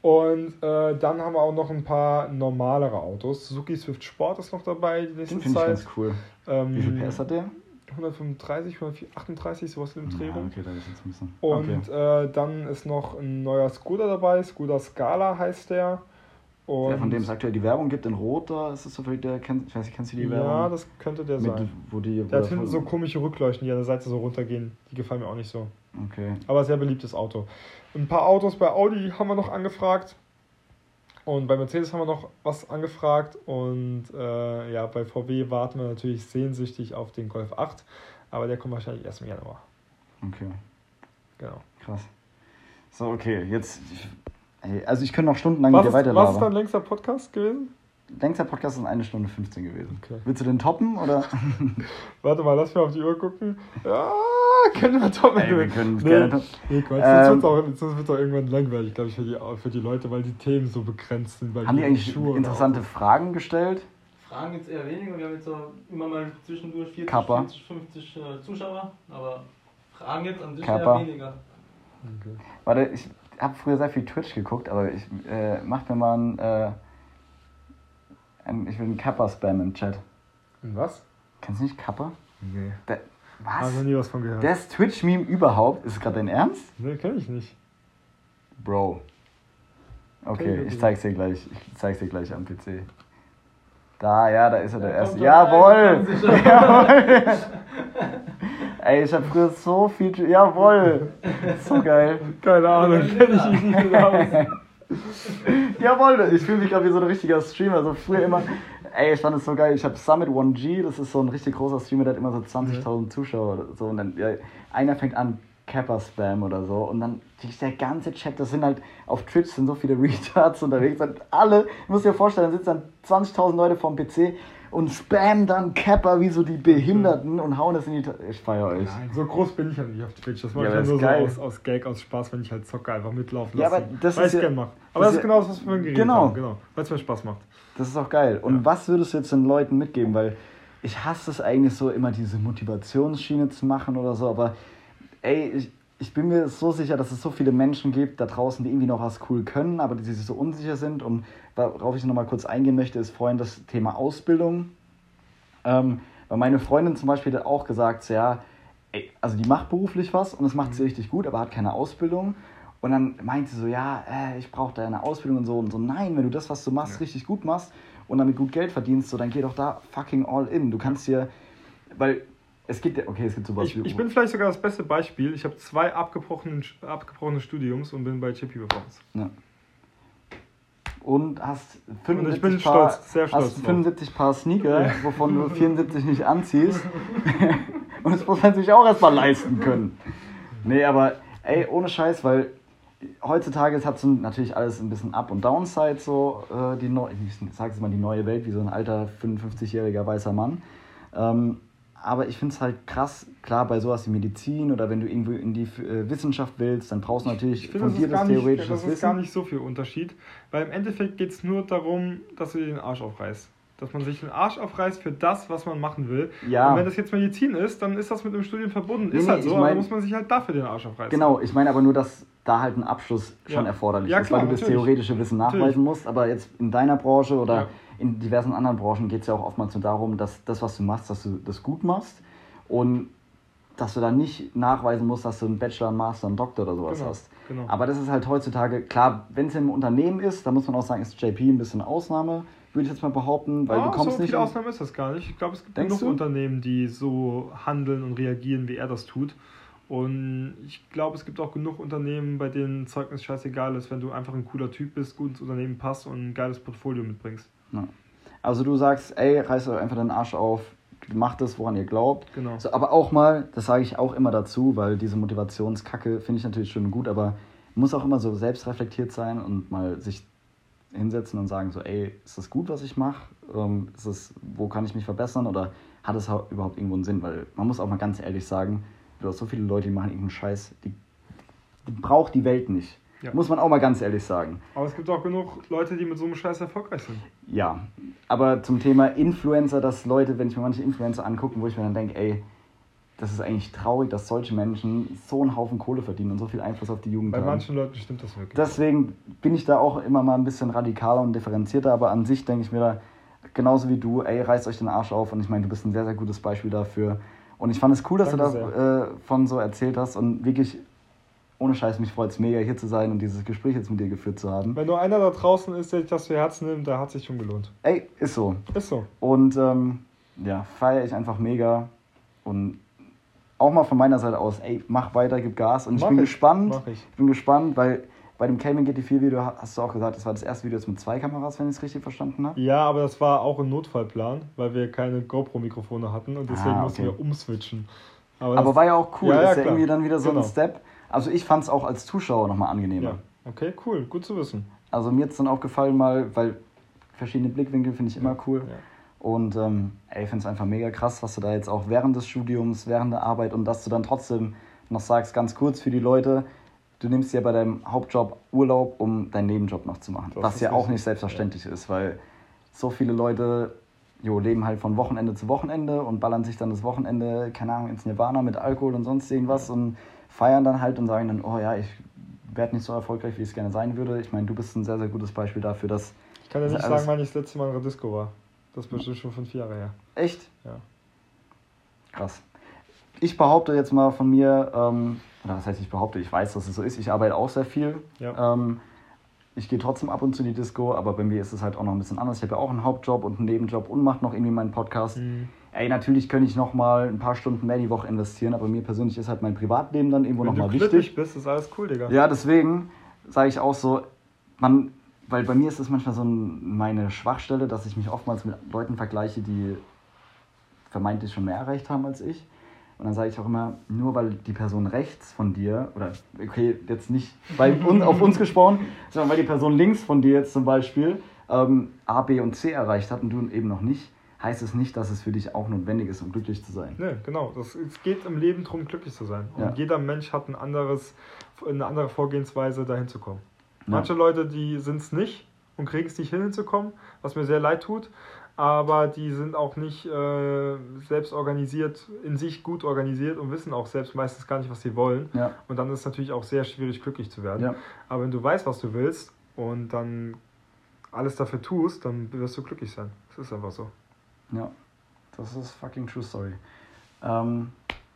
Und äh, dann haben wir auch noch ein paar normalere Autos. Suzuki Swift Sport ist noch dabei die nächste den finde ich Zeit. ganz cool. Ähm, Wie viel PS hat der? 135, 138, sowas in dem Dreh rum. okay, da ist jetzt ein bisschen. Und okay. äh, dann ist noch ein neuer Skoda dabei, Skoda Scala heißt der. Und Der, von dem es aktuell die Werbung gibt in Rot, da ist es so vielleicht der, kenn, ich weiß nicht, kennst du die Werbung? Ja, das könnte der Mit, sein. wo die, wo Der hat hinten so komische Rückleuchten, die an der Seite so runtergehen. Die gefallen mir auch nicht so. Okay. Aber sehr beliebtes Auto. Ein paar Autos bei Audi haben wir noch angefragt. Und bei Mercedes haben wir noch was angefragt. Und äh, ja, bei VW warten wir natürlich sehnsüchtig auf den Golf 8. Aber der kommt wahrscheinlich erst im Januar. Okay, Genau. krass. So, okay, jetzt. Ey, also ich könnte noch stundenlang Was mit dir was ist dein weiterlabern. längster Podcast gewesen? Längster Podcast ist eine Stunde 15 gewesen. Okay. Willst du den toppen oder? *laughs* Warte mal, lass mir auf die Uhr gucken. Ja, können wir doch Ey, wir können nee, gerne top- nee, Quatsch, Ähm, sonst wird es auch, irgendwann langweilig, glaube ich, für die, für die Leute, weil die Themen so begrenzt sind. weil Haben die eigentlich Schuhe interessante Fragen gestellt? Fragen jetzt eher weniger. Wir haben jetzt auch immer mal zwischendurch 40, Kappa. 40 50 äh, Zuschauer, aber Fragen jetzt an sich Kappa. eher weniger. Okay. Warte, ich habe früher sehr viel Twitch geguckt, aber ich äh, mach mir mal ein, äh, ein ich will einen Kappa-Spam im Chat. Und was? Kennst du nicht Kappa? Nee. Habe was? noch nie was von gehört. Das Twitch-Meme überhaupt? Ist es gerade dein Ernst? Nee, kenne ich nicht. Bro. Okay, ich zeig's dir gleich. Ich zeig's dir gleich am PC. Da, ja, da ist er der Da erste. kommt er *laughs* *laughs* Ey, ich hab früher so viel. Jawohl! So geil. Keine Ahnung, *laughs* kenne ich mich nicht genau aus. *laughs* Jawohl, ich fühle mich gerade wie so ein richtiger Streamer. So früher immer. Ey, ich fand es so geil. Ich habe Summit 1G, das ist so ein richtig großer Streamer, der hat immer so 20.000 Zuschauer oder so. Und dann ja, einer fängt an, Kappa-Spam oder so. Und dann der ganze Chat, das sind halt auf Twitch sind so viele *laughs* Retards unterwegs. Und alle, ich muss dir vorstellen, da sitzen dann 20.000 Leute vorm PC und spammen dann Kappa wie so die Behinderten und hauen das in die. Ta ich feiere euch. Nein, so groß bin ich ja nicht auf Twitch. Das mache Ja, ich ja nur so aus, aus Gag, aus Spaß, wenn ich halt zocke, einfach mitlaufen Ja, lassen. aber das weil ist ja- gerne mache. Aber das das ist genau das, was wir geredet Genau. haben. Genau. Weil es mir Spaß macht. Das ist auch geil. Und Ja. was würdest du jetzt den Leuten mitgeben? Weil ich hasse es eigentlich so, immer diese Motivationsschiene zu machen oder so. Aber ey, ich, ich bin mir so sicher, dass es so viele Menschen gibt da draußen, die irgendwie noch was cool können, aber die sich so unsicher sind. Und worauf ich nochmal kurz eingehen möchte, ist vorhin das Thema Ausbildung. Ähm, weil meine Freundin zum Beispiel hat auch gesagt, so, ja, ey, also die macht beruflich was und das macht sie richtig gut, aber hat keine Ausbildung. Und dann meint sie so, ja, äh, ich brauche da eine Ausbildung und so. Und so, nein, wenn du das, was du machst, Ja. richtig gut machst und damit gut Geld verdienst, so, dann geh doch da fucking all in. Du kannst dir, weil es gibt ja, okay, es gibt sowas Ich, ich bin vielleicht sogar das beste Beispiel. Ich habe zwei abgebrochene, abgebrochene Studiums und bin bei JP Performance. Ja. Und hast 75 ich bin Paar, stolz, hast drauf. 75 Paar Sneaker, Ja. wovon du 74 nicht anziehst. *laughs* und das muss man sich auch erstmal leisten können. Nee, aber ey, ohne Scheiß, weil heutzutage hat so natürlich alles ein bisschen Up- und Downside, so äh, die neue, ich sage es mal, die neue Welt, wie so ein alter 55-jähriger weißer Mann. Ähm, aber ich finde es halt krass, klar, bei sowas wie Medizin oder wenn du irgendwo in die äh, Wissenschaft willst, dann brauchst du natürlich Ich das ist, fundiertes gar nicht, theoretisches das ist Wissen. gar nicht so viel Unterschied. Weil im Endeffekt geht es nur darum, dass du dir den Arsch aufreißt. Dass man sich den Arsch aufreißt für das, was man machen will. Ja. Und wenn das jetzt Medizin ist, dann ist das mit dem Studium verbunden. Nee, ist halt so, aber mein- muss man sich halt dafür den Arsch aufreißen. Genau, ich meine aber nur, dass da halt ein Abschluss schon Ja. erforderlich Ja, ist, klar, weil du das natürlich. theoretische Wissen nachweisen Natürlich. musst. Aber jetzt in deiner Branche oder. In diversen anderen Branchen geht es ja auch oftmals nur darum, dass das, was du machst, dass du das gut machst und dass du dann nicht nachweisen musst, dass du einen Bachelor, einen Master, einen Doktor oder sowas Genau, hast. genau. Aber das ist halt heutzutage, klar, wenn es im Unternehmen ist, dann muss man auch sagen, ist JP ein bisschen Ausnahme, würde ich jetzt mal behaupten, weil Ah, du kommst so nicht. viele in- Ausnahmen ist das gar nicht. Ich glaube, es gibt Denkst genug du? Unternehmen, die so handeln und reagieren, wie er das tut. Und ich glaube, es gibt auch genug Unternehmen, bei denen Zeugnis scheißegal ist, wenn du einfach ein cooler Typ bist, gut ins Unternehmen passt und ein geiles Portfolio mitbringst. Ja. Also du sagst, ey, reißt euch einfach den Arsch auf, macht das, woran ihr glaubt. Genau. So, aber auch mal, das sage ich auch immer dazu, weil diese Motivationskacke finde ich natürlich schon gut, aber muss auch immer so selbstreflektiert sein und mal sich hinsetzen und sagen so, ey, ist das gut, was ich mache? Ähm, ist das, wo kann ich mich verbessern oder hat es hau- überhaupt irgendwo einen Sinn? Weil man muss auch mal ganz ehrlich sagen, du hast so viele Leute, die machen irgendeinen Scheiß, die, die braucht die Welt nicht. Ja. Muss man auch mal ganz ehrlich sagen. Aber es gibt auch genug Leute, die mit so einem Scheiß erfolgreich sind. Ja, aber zum Thema Influencer, dass Leute, wenn ich mir manche Influencer angucke, wo ich mir dann denke, ey, das ist eigentlich traurig, dass solche Menschen so einen Haufen Kohle verdienen und so viel Einfluss auf die Jugend Bei haben. manchen Leuten stimmt das wirklich. Deswegen bin ich da auch immer mal ein bisschen radikaler und differenzierter, aber an sich denke ich mir da, genauso wie du, ey, reißt euch den Arsch auf und ich meine, du bist ein sehr, sehr gutes Beispiel dafür. Und ich fand es cool, dass Danke du davon so erzählt hast und wirklich, ohne Scheiß, mich freut es mega, hier zu sein und dieses Gespräch jetzt mit dir geführt zu haben. Wenn nur einer da draußen ist, der sich das zu Herzen nimmt, da hat sich schon gelohnt. Ey, ist so. Ist so. Und ähm, ja, feiere ich einfach mega. Und auch mal von meiner Seite aus, ey, mach weiter, gib Gas. Und ich Mach bin ich, gespannt. mach ich. Ich bin gespannt, weil bei dem Cayman GT4 Video ha- hast du auch gesagt, das war das erste Video jetzt mit zwei Kameras, wenn ich es richtig verstanden habe. Ja, aber das war auch ein Notfallplan, weil wir keine GoPro-Mikrofone hatten und deswegen Ah, mussten okay. wir umswitchen. das- Aber war ja auch cool. Ja, ja, ist ja klar. irgendwie dann wieder so Genau. ein Step. Also ich fand es auch als Zuschauer nochmal angenehmer. Ja, okay, cool, gut zu wissen. Also mir hat es dann auch gefallen mal, weil verschiedene Blickwinkel finde ich immer cool. Ja. Und ähm, ey, ich finde es einfach mega krass, was du da jetzt auch während des Studiums, während der Arbeit und dass du dann trotzdem noch sagst, ganz kurz für die Leute, du nimmst ja bei deinem Hauptjob Urlaub, um deinen Nebenjob noch zu machen. Das was ja auch nicht selbstverständlich ist, weil so viele Leute jo, leben halt von Wochenende zu Wochenende und ballern sich dann das Wochenende, keine Ahnung, ins Nirvana mit Alkohol und sonst irgendwas und feiern dann halt und sagen dann, oh ja, ich werde nicht so erfolgreich, wie ich es gerne sein würde. Ich meine, du bist ein sehr, sehr gutes Beispiel dafür, dass Ich kann ja Das nicht sagen, wann ich das letzte Mal in der Disco war. Das ist bestimmt schon fünf Jahre her. Echt? Ja. Krass. Ich behaupte jetzt mal von mir, ähm, oder was heißt ich behaupte, ich weiß, dass es so ist, ich arbeite auch sehr viel. Ja. Ähm, ich gehe trotzdem ab und zu in die Disco, aber bei mir ist es halt auch noch ein bisschen anders. Ich habe ja auch einen Hauptjob und einen Nebenjob und mache noch irgendwie meinen Podcast. Mhm. Ey, natürlich könnte ich noch mal ein paar Stunden mehr die Woche investieren, aber mir persönlich ist halt mein Privatleben dann irgendwo Wenn noch du mal glücklich wichtig. bist, ist alles cool, Digga. Ja, deswegen sage ich auch so, man, weil bei mir ist es manchmal so ein, meine Schwachstelle, dass ich mich oftmals mit Leuten vergleiche, die vermeintlich schon mehr erreicht haben als ich. Und dann sage ich auch immer, nur weil die Person rechts von dir, oder okay, jetzt nicht bei *laughs* uns, auf uns gesprochen, sondern weil die Person links von dir jetzt zum Beispiel ähm, A, B und C erreicht hat und du eben noch nicht, heißt es nicht, dass es für dich auch notwendig ist, um glücklich zu sein. Ne, genau. Das, es geht im Leben darum, glücklich zu sein. Und Ja. jeder Mensch hat ein anderes, eine andere Vorgehensweise, dahin zu kommen. Ja. Manche Leute, die sind es nicht und kriegen es nicht hin, hinzukommen, was mir sehr leid tut. Aber die sind auch nicht äh, selbst organisiert, in sich gut organisiert und wissen auch selbst meistens gar nicht, was sie wollen. Ja, Und dann ist es natürlich auch sehr schwierig, glücklich zu werden. Aber wenn du weißt, was du willst und dann alles dafür tust, dann wirst du glücklich sein. Das ist einfach so. Ja. Das ist fucking true story. Ähm,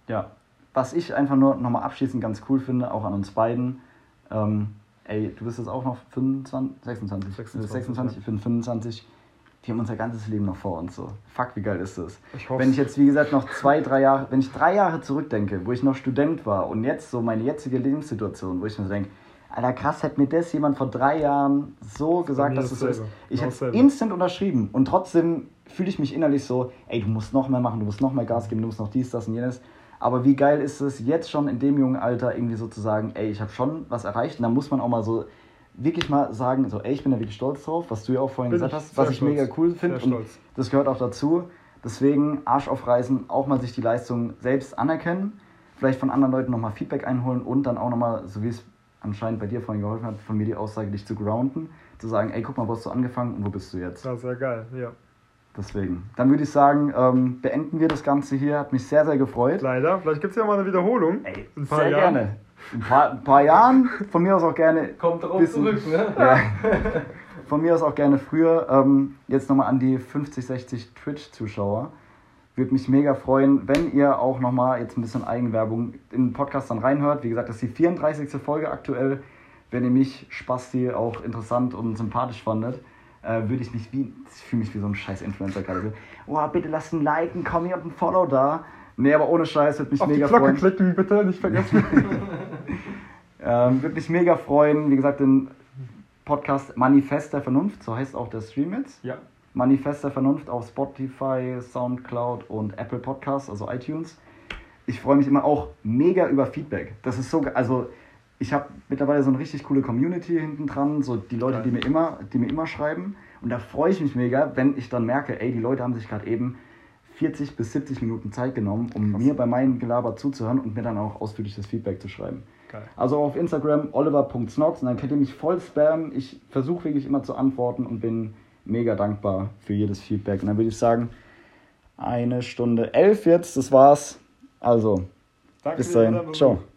ja, was ich einfach nur nochmal abschließend ganz cool finde, auch an uns beiden, ähm, ey, du bist jetzt auch noch 25, 26, 26, 26 ich bin 25, die haben unser ganzes Leben noch vor uns so. Fuck, wie geil ist das? Ich hoffe, Wenn ich jetzt, wie gesagt, noch zwei, drei Jahre, wenn ich drei Jahre zurückdenke, wo ich noch Student war und jetzt so meine jetzige Lebenssituation, wo ich mir so denke, Alter krass, hätte mir das jemand vor drei Jahren so gesagt, dass es so ist. Ich hätte dasselbe. instant unterschrieben und trotzdem fühle ich mich innerlich so, ey, du musst noch mehr machen, du musst noch mehr Gas geben, du musst noch dies, das und jenes. Aber wie geil ist es, jetzt schon in dem jungen Alter irgendwie so zu sagen, ey, ich habe schon was erreicht und dann muss man auch mal so wirklich mal sagen, so, ey, ich bin da wirklich stolz drauf, was du ja auch vorhin Bin gesagt hast, was ich stolz. mega cool finde Sehr und stolz. das gehört auch dazu. Deswegen Arsch aufreißen, auch mal sich die Leistung selbst anerkennen, vielleicht von anderen Leuten nochmal Feedback einholen und dann auch nochmal, so wie es anscheinend bei dir vorhin geholfen hat, von mir die Aussage, dich zu grounden, zu sagen, ey, guck mal, wo hast du angefangen und wo bist du jetzt? Ja, sehr geil. Ja. Deswegen. Dann würde ich sagen, ähm, beenden wir das Ganze hier. Hat mich sehr, sehr gefreut. Leider. Vielleicht gibt es ja mal eine Wiederholung. Ey, In ein paar sehr Jahren. gerne. In ein paar, ein paar Jahren, von mir aus auch gerne Kommt darauf Bisschen- zurück, ne? Ja. Von mir aus auch gerne früher. Ähm, jetzt nochmal an die 50, 60 Twitch-Zuschauer. Würde mich mega freuen, wenn ihr auch nochmal jetzt ein bisschen Eigenwerbung in den Podcast dann reinhört. Wie gesagt, das ist die 34. Folge aktuell. Wenn ihr mich, Spasti, auch interessant und sympathisch fandet, äh, würde ich mich wie, ich fühle mich wie so ein scheiß Influencer gerade. Oh, bitte lasst ein Like, ein Kommi und ein Follow da. Nee, aber ohne Scheiß, würde mich Auf die mega Glocke freuen. klicken, bitte, nicht vergessen. *laughs* Ähm, würde mich mega freuen. Wie gesagt, den Podcast Manifest der Vernunft, so heißt auch der Stream jetzt. ja. Manifest der Vernunft auf Spotify, Soundcloud und Apple Podcasts, also iTunes. Ich freue mich immer auch mega über Feedback. Das ist so, also ich habe mittlerweile so eine richtig coole Community hinten dran, so die Leute, die mir immer, die mir immer schreiben. Und da freue ich mich mega, wenn ich dann merke, ey, die Leute haben sich gerade eben 40 bis 70 Minuten Zeit genommen, um Krass. mir bei meinem Gelaber zuzuhören und mir dann auch ausführliches Feedback zu schreiben. Geil. Also auf Instagram oliver.snox und dann könnt ihr mich voll spammen. Ich versuche wirklich immer zu antworten und bin mega dankbar für jedes Feedback. Und dann würde ich sagen, eine Stunde elf jetzt, das war's. Also, Danke bis dahin. Ciao.